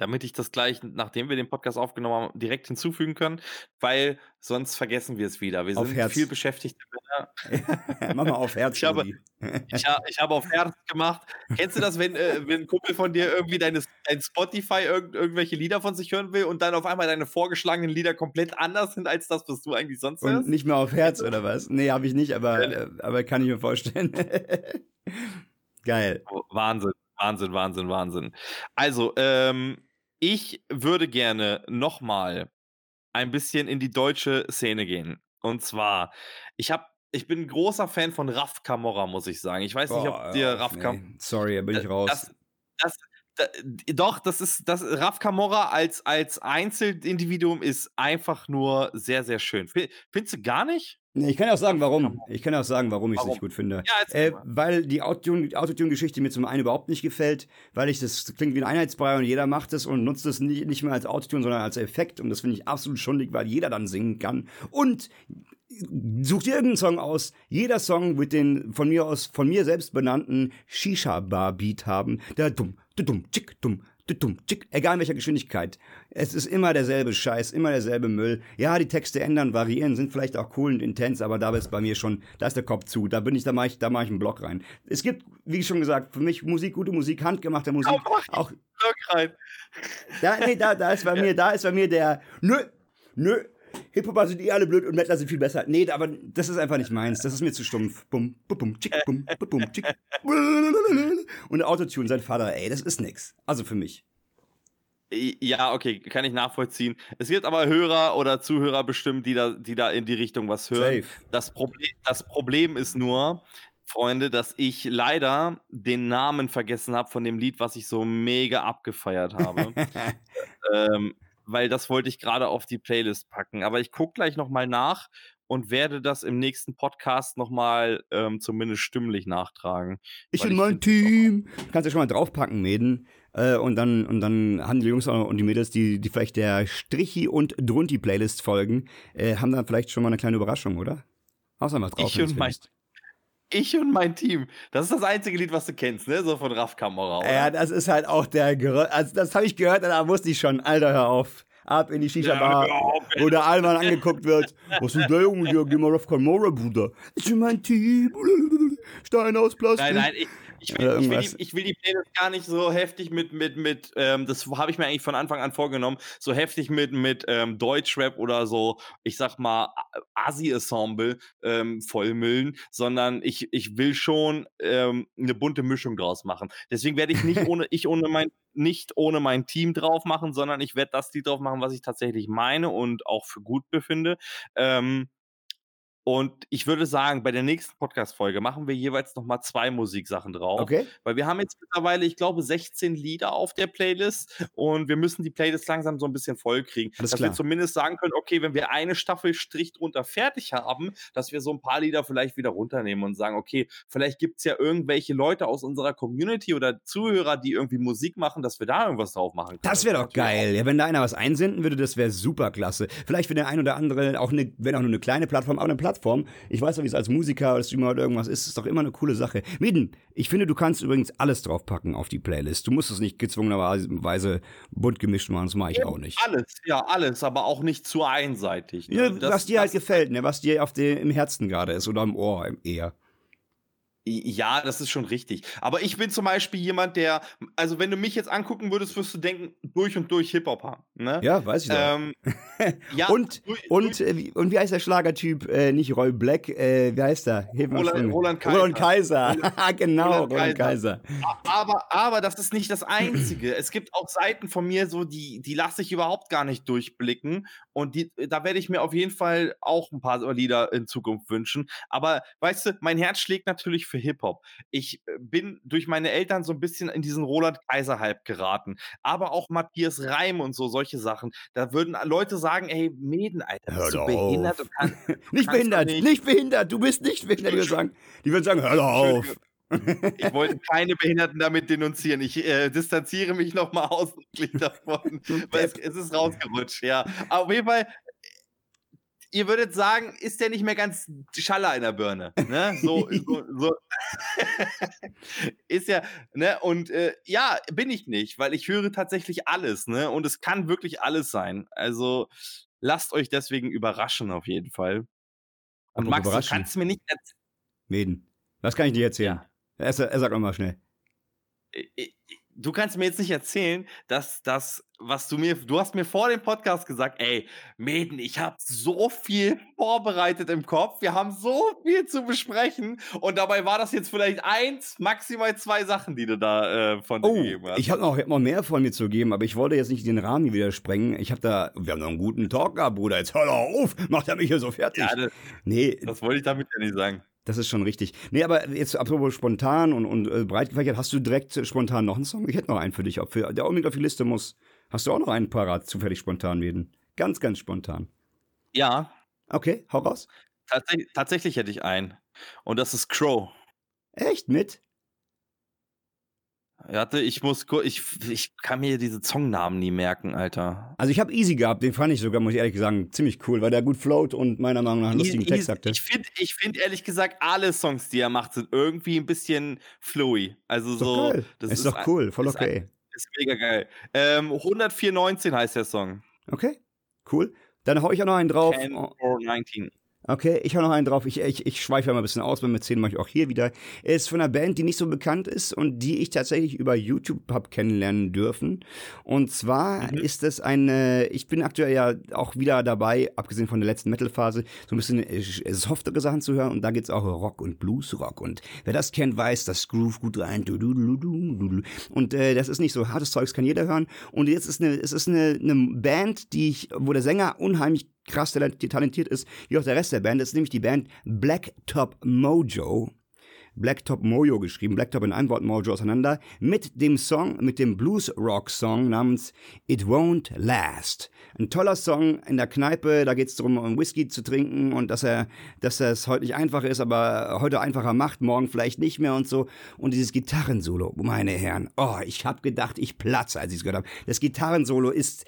[SPEAKER 3] damit ich das gleich, nachdem wir den Podcast aufgenommen haben, direkt hinzufügen können, weil sonst vergessen wir es wieder. Wir
[SPEAKER 1] auf
[SPEAKER 3] sind
[SPEAKER 1] Herz.
[SPEAKER 3] viel beschäftigte
[SPEAKER 1] Männer. (laughs) Mach mal auf Herz.
[SPEAKER 3] Ich habe, (laughs) ich, habe, ich habe auf Herz gemacht. Kennst du das, wenn, äh, wenn ein Kumpel von dir irgendwie deine, dein Spotify irg irgendwelche Lieder von sich hören will und dann auf einmal deine vorgeschlagenen Lieder komplett anders sind als das, was du eigentlich sonst
[SPEAKER 1] hörst? Und nicht mehr auf Herz oder was? Nee, habe ich nicht, aber, äh, aber kann ich mir vorstellen. (laughs) Geil.
[SPEAKER 3] Wahnsinn. Wahnsinn, Wahnsinn, Wahnsinn. Also, ähm, ich würde gerne nochmal ein bisschen in die deutsche Szene gehen. Und zwar, ich habe ich bin ein großer Fan von Raf Camorra, muss ich sagen. Ich weiß nicht, ob dir Raf nee.
[SPEAKER 1] Sorry, da bin ich raus.
[SPEAKER 3] Das, das, doch, das ist das Raf Camorra als, als Einzelindividuum ist einfach nur sehr, sehr schön. Findest du gar nicht?
[SPEAKER 1] Nee, ich kann auch sagen, warum. Ich kann auch sagen, warum ich es nicht gut finde. Ja, äh, weil die Autotune-Geschichte mir zum einen überhaupt nicht gefällt, weil ich das klingt wie ein Einheitsbrei und jeder macht es und nutzt es nicht, nicht mehr als Autotune, sondern als Effekt. Und das finde ich absolut schundig, weil jeder dann singen kann. Und such dir irgendeinen Song aus. Jeder Song wird den von mir aus, von mir selbst benannten Shisha-Bar-Beat haben. Der dumm, dumm, tschick, dumm, egal in welcher Geschwindigkeit. Es ist immer derselbe Scheiß, immer derselbe Müll. Ja, die Texte ändern, variieren, sind vielleicht auch cool und intens, aber da ist bei mir schon, da ist der Kopf zu. Da bin ich, da mache ich, da mache ich einen Block rein. Es gibt, wie schon gesagt, für mich Musik, gute Musik, handgemachte Musik. Oh, auch Block rein. Da, nee, da, da ist bei (laughs) mir, da ist bei mir der, nö, nö, Hip-Hopper sind eh alle blöd und Mettler sind viel besser. Nee, aber das ist einfach nicht meins. Das ist mir zu stumpf. Bum, bum, bum, tschick, bum, bum, tschick. Und Autotune, sein Vater, ey, das ist nix. Also für mich.
[SPEAKER 3] Ja, okay, kann ich nachvollziehen. Es gibt aber Hörer oder Zuhörer bestimmt, die da, die da in die Richtung was hören. Safe. Das Problem, das Problem ist nur, Freunde, dass ich leider den Namen vergessen habe von dem Lied, was ich so mega abgefeiert habe. (laughs) ähm, weil das wollte ich gerade auf die Playlist packen. Aber ich gucke gleich nochmal nach und werde das im nächsten Podcast nochmal ähm, zumindest stimmlich nachtragen.
[SPEAKER 1] Ich und mein Team. Kannst du schon mal draufpacken, Mäden. Äh, und, dann, und dann haben die Jungs und die Mädels, die, die vielleicht der Strichi- und Drunti-Playlist folgen, äh, haben dann vielleicht schon mal eine kleine Überraschung, oder? Außer mal drauf.
[SPEAKER 3] Ich und mein, ich und mein Team. Das ist das einzige Lied, was du kennst, ne? So von Raff Kamera.
[SPEAKER 1] Ja, das ist halt auch der Gerö Also, das habe ich gehört, da wusste ich schon. Alter, hör auf. Ab in die Shisha-Bar, ja, wo der Alman angeguckt wird. Was ist der Junge hier? Geh mal Raff Kamera, Bruder. Ich und mein Team. Stein aus Plastik.
[SPEAKER 3] Nein, nein, ich, ich will, ich, will die, ich will, die, Playlist gar nicht so heftig mit, mit, mit ähm, das habe ich mir eigentlich von Anfang an vorgenommen, so heftig mit, mit ähm, Deutschrap oder so, ich sag mal, Asi-Ensemble ähm, vollmüllen, sondern ich, ich will schon ähm, eine bunte Mischung draus machen. Deswegen werde ich nicht (laughs) ohne, ich ohne mein, nicht ohne mein Team drauf machen, sondern ich werde das Lied drauf machen, was ich tatsächlich meine und auch für gut befinde. Ähm, und ich würde sagen, bei der nächsten Podcast-Folge machen wir jeweils nochmal zwei Musiksachen drauf. Okay. Weil wir haben jetzt mittlerweile, ich glaube, 16 Lieder auf der Playlist und wir müssen die Playlist langsam so ein bisschen voll kriegen. Alles dass klar. wir zumindest sagen können, okay, wenn wir eine Staffel Strich drunter fertig haben, dass wir so ein paar Lieder vielleicht wieder runternehmen und sagen, okay, vielleicht gibt es ja irgendwelche Leute aus unserer Community oder Zuhörer, die irgendwie Musik machen, dass wir da irgendwas drauf machen können.
[SPEAKER 1] Das wäre doch geil. Ja, wenn da einer was einsenden würde, das wäre super klasse. Vielleicht für den einen oder anderen auch eine, wenn auch nur eine kleine Plattform, aber eine Plattform Plattform. Ich weiß ja, wie es als Musiker oder Streamer oder irgendwas ist. ist doch immer eine coole Sache. Mieden, ich finde, du kannst übrigens alles draufpacken auf die Playlist. Du musst es nicht gezwungenerweise bunt gemischt machen. Das mache ich ja, auch nicht.
[SPEAKER 3] Alles, ja, alles, aber auch nicht zu einseitig.
[SPEAKER 1] Ne? Ja, das, was dir halt gefällt, ne? was dir auf dem, im Herzen gerade ist oder im Ohr eher.
[SPEAKER 3] Ja, das ist schon richtig. Aber ich bin zum Beispiel jemand, der, also wenn du mich jetzt angucken würdest, wirst du denken, durch und durch Hip-Hopper. Ne?
[SPEAKER 1] Ja, weiß ich ähm, (laughs) ja. und, durch, und, durch. Äh, und wie heißt der Schlagertyp? Äh, nicht Roy Black, äh, wie heißt der?
[SPEAKER 3] Roland, Roland, Kaiser.
[SPEAKER 1] Roland Kaiser. (laughs) genau, Roland, Roland Kaiser.
[SPEAKER 3] Kaiser. Aber, aber das ist nicht das Einzige. es gibt auch Seiten von mir, so die, die lasse ich überhaupt gar nicht durchblicken. Und die, da werde ich mir auf jeden Fall auch ein paar Lieder in Zukunft wünschen. Aber weißt du, mein Herz schlägt natürlich für Hip-Hop. Ich äh, bin durch meine Eltern so ein bisschen in diesen Roland Kaiser-Hype geraten. Aber auch Matthias Reim und so, solche Sachen. Da würden Leute sagen, ey, Mäden, Alter, bist hör du behindert?
[SPEAKER 1] Kann, (laughs) nicht behindert, nicht. nicht. behindert, du bist nicht behindert. Die würden sagen, die würden sagen hör auf.
[SPEAKER 3] Ich wollte keine Behinderten damit denunzieren. Ich äh, distanziere mich nochmal ausdrücklich davon, (laughs) weil es, es, ist rausgerutscht, ja. Aber auf jeden Fall, ihr würdet sagen, ist der nicht mehr ganz Schaller in der Birne. Ne? So, so, so. (laughs) ist ja, ne? Und äh, ja, bin ich nicht, weil ich höre tatsächlich alles, ne? Und es kann wirklich alles sein. Also lasst euch deswegen überraschen, auf jeden Fall. Und Max, du kannst mir nicht
[SPEAKER 1] erzählen. Meden. Was kann ich dir erzählen? Ja. Er, sagt mal schnell.
[SPEAKER 3] Du kannst mir jetzt nicht erzählen, dass das, was du mir, du hast mir vor dem Podcast gesagt, ey, Mäden, ich habe so viel vorbereitet im Kopf, wir haben so viel zu besprechen und dabei war das jetzt vielleicht eins, maximal zwei Sachen, die du da äh, von dir
[SPEAKER 1] oh, gegeben hast. Ich habe noch, hab noch mehr von mir zu geben, aber ich wollte jetzt nicht den Rahmen wieder sprengen. Ich habe da, wir haben noch einen guten Talk gehabt, Bruder, jetzt hör doch auf, macht er mich hier so fertig. Ja,
[SPEAKER 3] das, nee. Das wollte ich damit ja nicht sagen.
[SPEAKER 1] Das ist schon richtig. Nee, aber jetzt apropos spontan und, und äh, breit gefächert, hast du direkt spontan noch einen Song? Ich hätte noch einen für dich, ob für, der unbedingt auf die Liste muss. Hast du auch noch einen parat, zufällig spontan werden? Ganz, ganz spontan.
[SPEAKER 3] Ja.
[SPEAKER 1] Okay, hau raus.
[SPEAKER 3] Tats tatsächlich hätte ich einen. Und das ist Crow.
[SPEAKER 1] Echt? Mit?
[SPEAKER 3] Warte, ich muss ich, ich kann mir diese Songnamen nie merken, Alter.
[SPEAKER 1] Also ich habe Easy gehabt, den fand ich sogar, muss ich ehrlich sagen, ziemlich cool, weil der gut float und meiner Meinung nach einen lustigen Text hatte.
[SPEAKER 3] Ich finde ich find ehrlich gesagt, alle Songs, die er macht, sind irgendwie ein bisschen flowy. Also ist so.
[SPEAKER 1] Geil. Das ist, ist doch cool, voll okay.
[SPEAKER 3] ist mega geil. Ähm, 10419 heißt der Song.
[SPEAKER 1] Okay, cool. Dann hau ich auch noch einen drauf.
[SPEAKER 3] 10 or 19.
[SPEAKER 1] Okay, ich hau noch einen drauf. Ich, ich, ich schweife ja mal ein bisschen aus, wenn wir 10 mache ich auch hier wieder. Ist von einer Band, die nicht so bekannt ist und die ich tatsächlich über YouTube habe kennenlernen dürfen. Und zwar
[SPEAKER 3] Mhm.
[SPEAKER 1] ist es eine, ich bin aktuell ja auch wieder dabei, abgesehen von der letzten Metal-Phase, so ein bisschen äh, softere Sachen zu hören. Und da geht's auch Rock und Blues-Rock. Und wer das kennt, weiß, das Groove gut rein. Und äh, das ist nicht so hartes Zeugs, kann jeder hören. Und jetzt ist eine, es ist eine, eine Band, die ich, wo der Sänger unheimlich krass talent- talentiert ist, wie auch der Rest der Band. Das ist nämlich die Band Blacktop Mojo. Blacktop Mojo geschrieben, Blacktop in einem Wort Mojo auseinander, mit dem Song, mit dem Blues-Rock-Song namens It Won't Last. Ein toller Song in der Kneipe, da geht es darum, um Whisky zu trinken und dass er, dass es heute nicht einfach ist, aber heute einfacher macht, morgen vielleicht nicht mehr und so. Und dieses Gitarrensolo, meine Herren, oh, ich habe gedacht, ich platze, als ich es gehört habe. Das Gitarrensolo ist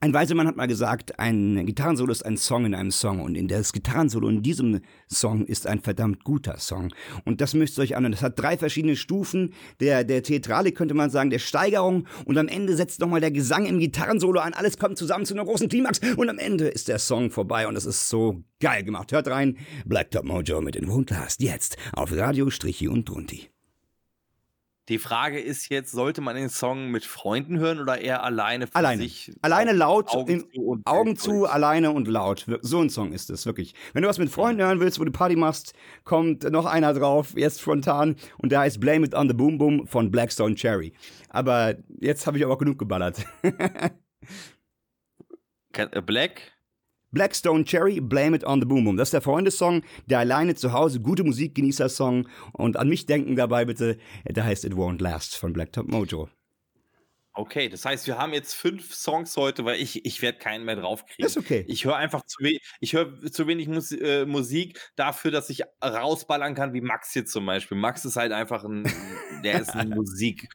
[SPEAKER 1] ein weiser Mann hat mal gesagt, ein Gitarrensolo ist ein Song in einem Song und in das Gitarrensolo in diesem Song ist ein verdammt guter Song. Und das müsst ihr euch anhören. Das hat drei verschiedene Stufen der, der Theatralik, könnte man sagen, der Steigerung und am Ende setzt nochmal der Gesang im Gitarrensolo an. Alles kommt zusammen zu einer großen Klimax und am Ende ist der Song vorbei und es ist so geil gemacht. Hört rein, Blacktop Mojo mit den Wundlast jetzt auf Radio Strichi und Drunti.
[SPEAKER 3] Die Frage ist jetzt, sollte man den Song mit Freunden hören oder eher alleine für
[SPEAKER 1] Alleine.
[SPEAKER 3] sich?
[SPEAKER 1] Alleine laut,
[SPEAKER 3] Augen
[SPEAKER 1] in,
[SPEAKER 3] zu und
[SPEAKER 1] Augen zu, alleine und laut. So ein Song ist es, wirklich. Wenn du was mit Freunden hören willst, wo du Party machst, kommt noch einer drauf, jetzt spontan, und der heißt Blame It on the Boom Boom von Blackstone Cherry. Aber jetzt habe ich aber auch genug geballert. (laughs)
[SPEAKER 3] Äh, Black?
[SPEAKER 1] Blackstone Cherry, Blame It on the Boom Boom. Das ist der Freundessong, der alleine zu Hause, gute Musikgenießer-Song. Und an mich denken dabei bitte, der heißt It Won't Last von Blacktop Mojo.
[SPEAKER 3] Okay, das heißt, wir haben jetzt fünf Songs heute, weil ich, ich werde keinen mehr draufkriegen.
[SPEAKER 1] Ist okay.
[SPEAKER 3] Ich höre einfach zu wenig, ich höre zu wenig Mus äh, Musik dafür, dass ich rausballern kann, wie Max hier zum Beispiel. Max ist halt einfach ein, der ist ein (laughs) Musik.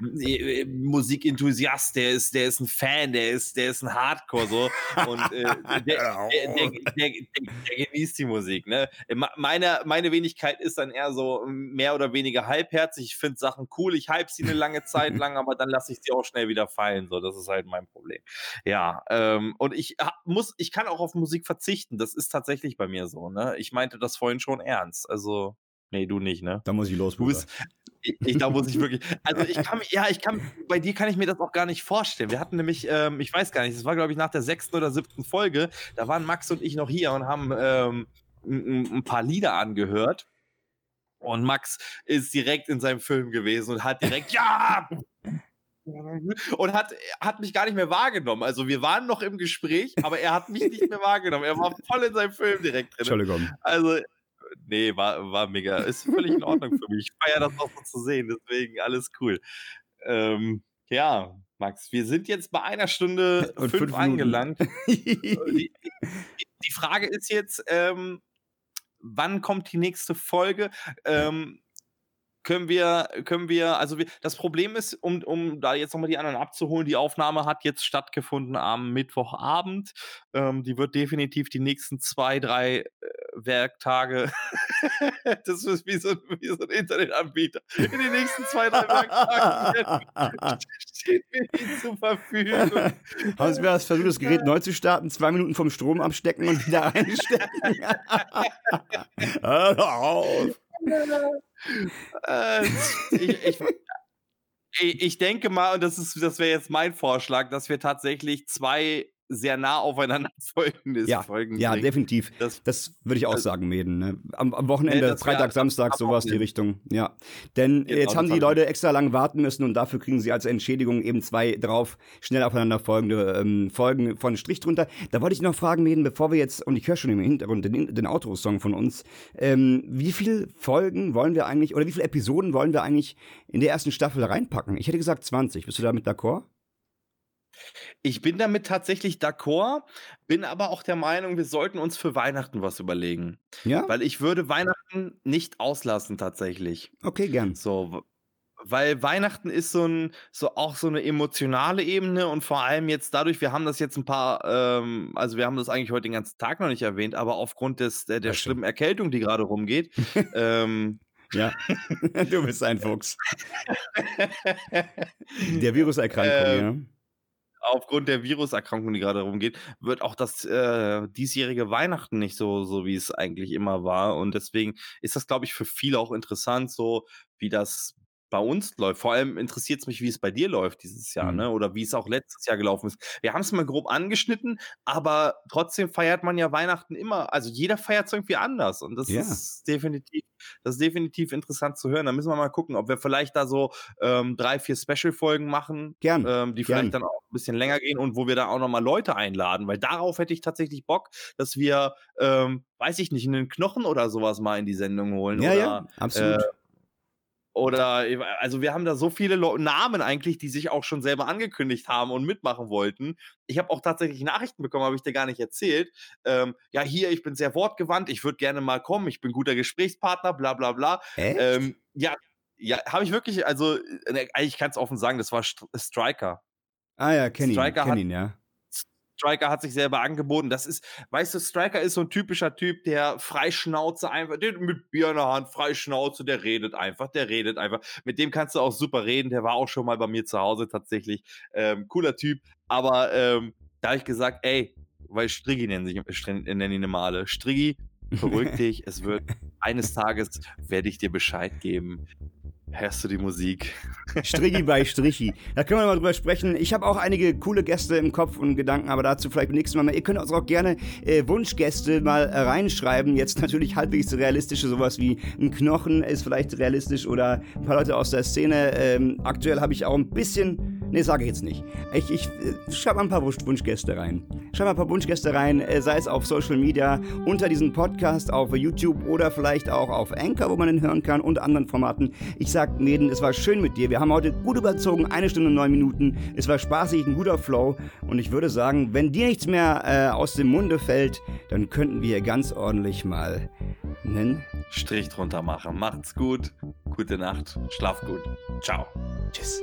[SPEAKER 3] Äh, äh, Musikenthusiast, der ist, der ist ein Fan, der ist, der ist ein Hardcore so und äh, (laughs) der, der, der, der, der genießt die Musik. Ne? Meine, meine Wenigkeit ist dann eher so mehr oder weniger halbherzig. Ich finde Sachen cool, ich hype sie eine lange Zeit (laughs) lang, aber dann lasse ich sie auch schnell wieder fallen. So, das ist halt mein Problem. Ja, ähm, und ich muss, ich kann auch auf Musik verzichten. Das ist tatsächlich bei mir so. Ne? Ich meinte das vorhin schon ernst. Also, nee, du nicht, ne?
[SPEAKER 1] Da muss ich los,
[SPEAKER 3] Du
[SPEAKER 1] Bruder.
[SPEAKER 3] bist, ich, ich, da muss ich wirklich, also ich kann, ja, ich kann, bei dir kann ich mir das auch gar nicht vorstellen. Wir hatten nämlich, ähm, ich weiß gar nicht, das war glaube ich nach der sechsten oder siebten Folge, da waren Max und ich noch hier und haben ähm, ein, ein paar Lieder angehört. Und Max ist direkt in seinem Film gewesen und hat direkt, ja! Und hat, hat mich gar nicht mehr wahrgenommen. Also wir waren noch im Gespräch, aber er hat mich nicht mehr wahrgenommen. Er war voll in seinem Film direkt drin.
[SPEAKER 1] Entschuldigung.
[SPEAKER 3] Also, nee, war, war mega. Ist völlig in Ordnung für mich. Ich feiere das auch so zu sehen, deswegen alles cool. Ähm, ja, Max, wir sind jetzt bei einer Stunde (laughs)
[SPEAKER 1] Und
[SPEAKER 3] fünf,
[SPEAKER 1] fünf
[SPEAKER 3] angelangt. (laughs) die, die, die Frage ist jetzt, ähm, wann kommt die nächste Folge? Ähm, können wir, können wir, also wir, das Problem ist, um, um da jetzt nochmal die anderen abzuholen, die Aufnahme hat jetzt stattgefunden am Mittwochabend. Ähm, die wird definitiv die nächsten zwei, drei äh, Werktage, (laughs) das ist wie so, wie so ein Internetanbieter, in den nächsten zwei, drei Werktagen (laughs) steht mir die zur Verfügung. (laughs)
[SPEAKER 1] Wir das versucht, das Gerät neu zu starten, zwei Minuten vom Strom abstecken und wieder einstecken? Hör auf.
[SPEAKER 3] Äh, ich, ich, ich, ich denke mal, und das, ist, das wäre jetzt mein Vorschlag, dass wir tatsächlich zwei sehr nah aufeinander (laughs) folgende
[SPEAKER 1] Ja,
[SPEAKER 3] Folgen
[SPEAKER 1] ja, definitiv.
[SPEAKER 3] Das,
[SPEAKER 1] Das würde ich auch
[SPEAKER 3] Also-
[SPEAKER 1] sagen, Meden. Ne? Am, am Wochenende,
[SPEAKER 3] das wär-
[SPEAKER 1] Freitag, Samstag,
[SPEAKER 3] am
[SPEAKER 1] sowas die. Richtung. Ja. Denn
[SPEAKER 3] Genau,
[SPEAKER 1] jetzt haben
[SPEAKER 3] das
[SPEAKER 1] die. Leute extra lang warten müssen und dafür kriegen sie als Entschädigung eben zwei drauf schnell aufeinander folgende ähm, Folgen von Strich drunter. Da wollte ich noch fragen, Meden, bevor wir jetzt, und ich höre schon im Hintergrund den, den Outro-Song von uns, ähm, wie viele Folgen wollen wir eigentlich, oder wie viele Episoden wollen wir eigentlich in der ersten Staffel reinpacken? Ich hätte gesagt 20. Bist du damit d'accord?
[SPEAKER 3] Ich bin damit tatsächlich d'accord, bin aber auch der Meinung, wir sollten uns für Weihnachten was überlegen.
[SPEAKER 1] Ja?
[SPEAKER 3] Weil ich würde Weihnachten nicht auslassen, tatsächlich.
[SPEAKER 1] Okay, gern.
[SPEAKER 3] So, weil Weihnachten ist so ein, so auch so eine emotionale Ebene und vor allem jetzt dadurch, wir haben das jetzt ein paar, ähm, also wir haben das eigentlich heute den ganzen Tag noch nicht erwähnt, aber aufgrund des, der, der schlimmen Erkältung, die gerade rumgeht, (laughs) ähm,
[SPEAKER 1] Ja, (laughs) du bist ein Fuchs. (laughs) Der Viruserkrankung, ähm, ja
[SPEAKER 3] aufgrund der Viruserkrankung, die gerade rumgeht, wird auch das äh, diesjährige Weihnachten nicht so, so, wie es eigentlich immer war. Und deswegen ist das, glaube ich, für viele auch interessant, so wie das bei uns läuft. Vor allem interessiert es mich, wie es bei dir läuft dieses Jahr, mhm. ne? Oder wie es auch letztes Jahr gelaufen ist. Wir haben es mal grob angeschnitten, aber trotzdem feiert man ja Weihnachten immer. Also jeder feiert es irgendwie anders. Und das ja. ist definitiv, das ist definitiv interessant zu hören. Da müssen wir mal gucken, ob wir vielleicht da so ähm, drei, vier Special-Folgen machen,
[SPEAKER 1] Gern.
[SPEAKER 3] Ähm, die
[SPEAKER 1] Gern.
[SPEAKER 3] vielleicht dann auch ein bisschen länger gehen und wo wir da auch nochmal Leute einladen, weil darauf hätte ich tatsächlich Bock, dass wir, ähm, weiß ich nicht, einen Knochen oder sowas mal in die Sendung holen.
[SPEAKER 1] Ja,
[SPEAKER 3] oder,
[SPEAKER 1] ja, absolut. Äh,
[SPEAKER 3] oder, also wir haben da so viele Namen eigentlich, die sich auch schon selber angekündigt haben und mitmachen wollten. Ich habe auch tatsächlich Nachrichten bekommen, habe ich dir gar nicht erzählt. Ähm, ja, hier, ich bin sehr wortgewandt, ich würde gerne mal kommen, ich bin guter Gesprächspartner, bla bla bla.
[SPEAKER 1] Echt?
[SPEAKER 3] Ähm, ja, ja, habe ich wirklich, also äh, eigentlich kann es offen sagen, das war Striker.
[SPEAKER 1] Ah ja, kenne ihn, kenn ihn, ja.
[SPEAKER 3] Striker hat sich selber angeboten. Das ist, weißt du, Striker ist so ein typischer Typ, der Freischnauze einfach, mit Bier in der Hand, Freischnauze, der redet einfach, der redet einfach. Mit dem kannst du auch super reden. Der war auch schon mal bei mir zu Hause tatsächlich. Ähm, cooler Typ. Aber ähm, da habe ich gesagt, ey, weil Striggi nennen sich, nennen ihn immer alle. Striggi, (laughs) beruhig dich, es wird eines Tages werde ich dir Bescheid geben. Hörst du die Musik?
[SPEAKER 1] Strichi bei (laughs) Strichi. Da können wir mal drüber sprechen. Ich habe auch einige coole Gäste im Kopf und Gedanken, aber dazu vielleicht beim nächsten Mal. Ihr könnt uns auch gerne äh, Wunschgäste mal äh, reinschreiben. Jetzt natürlich halbwegs realistische, sowas wie ein Knochen ist vielleicht realistisch oder ein paar Leute aus der Szene. Ähm, aktuell habe ich auch ein bisschen Nee, sage ich jetzt nicht. Ich, ich äh, schreibe mal ein paar Wunschgäste rein. Schreibe mal ein paar Wunschgäste rein, äh, sei es auf Social Media, unter diesem Podcast, auf YouTube oder vielleicht auch auf Anchor, wo man ihn hören kann und anderen Formaten. Ich sag Meden, es war schön mit dir. Wir haben heute gut überzogen, eine Stunde neun Minuten. Es war spaßig, ein guter Flow. Und ich würde sagen, wenn dir nichts mehr äh, aus dem Munde fällt, dann könnten wir ganz ordentlich mal einen
[SPEAKER 3] Strich drunter machen. Macht's gut, gute Nacht, schlaf gut. Ciao.
[SPEAKER 1] Tschüss.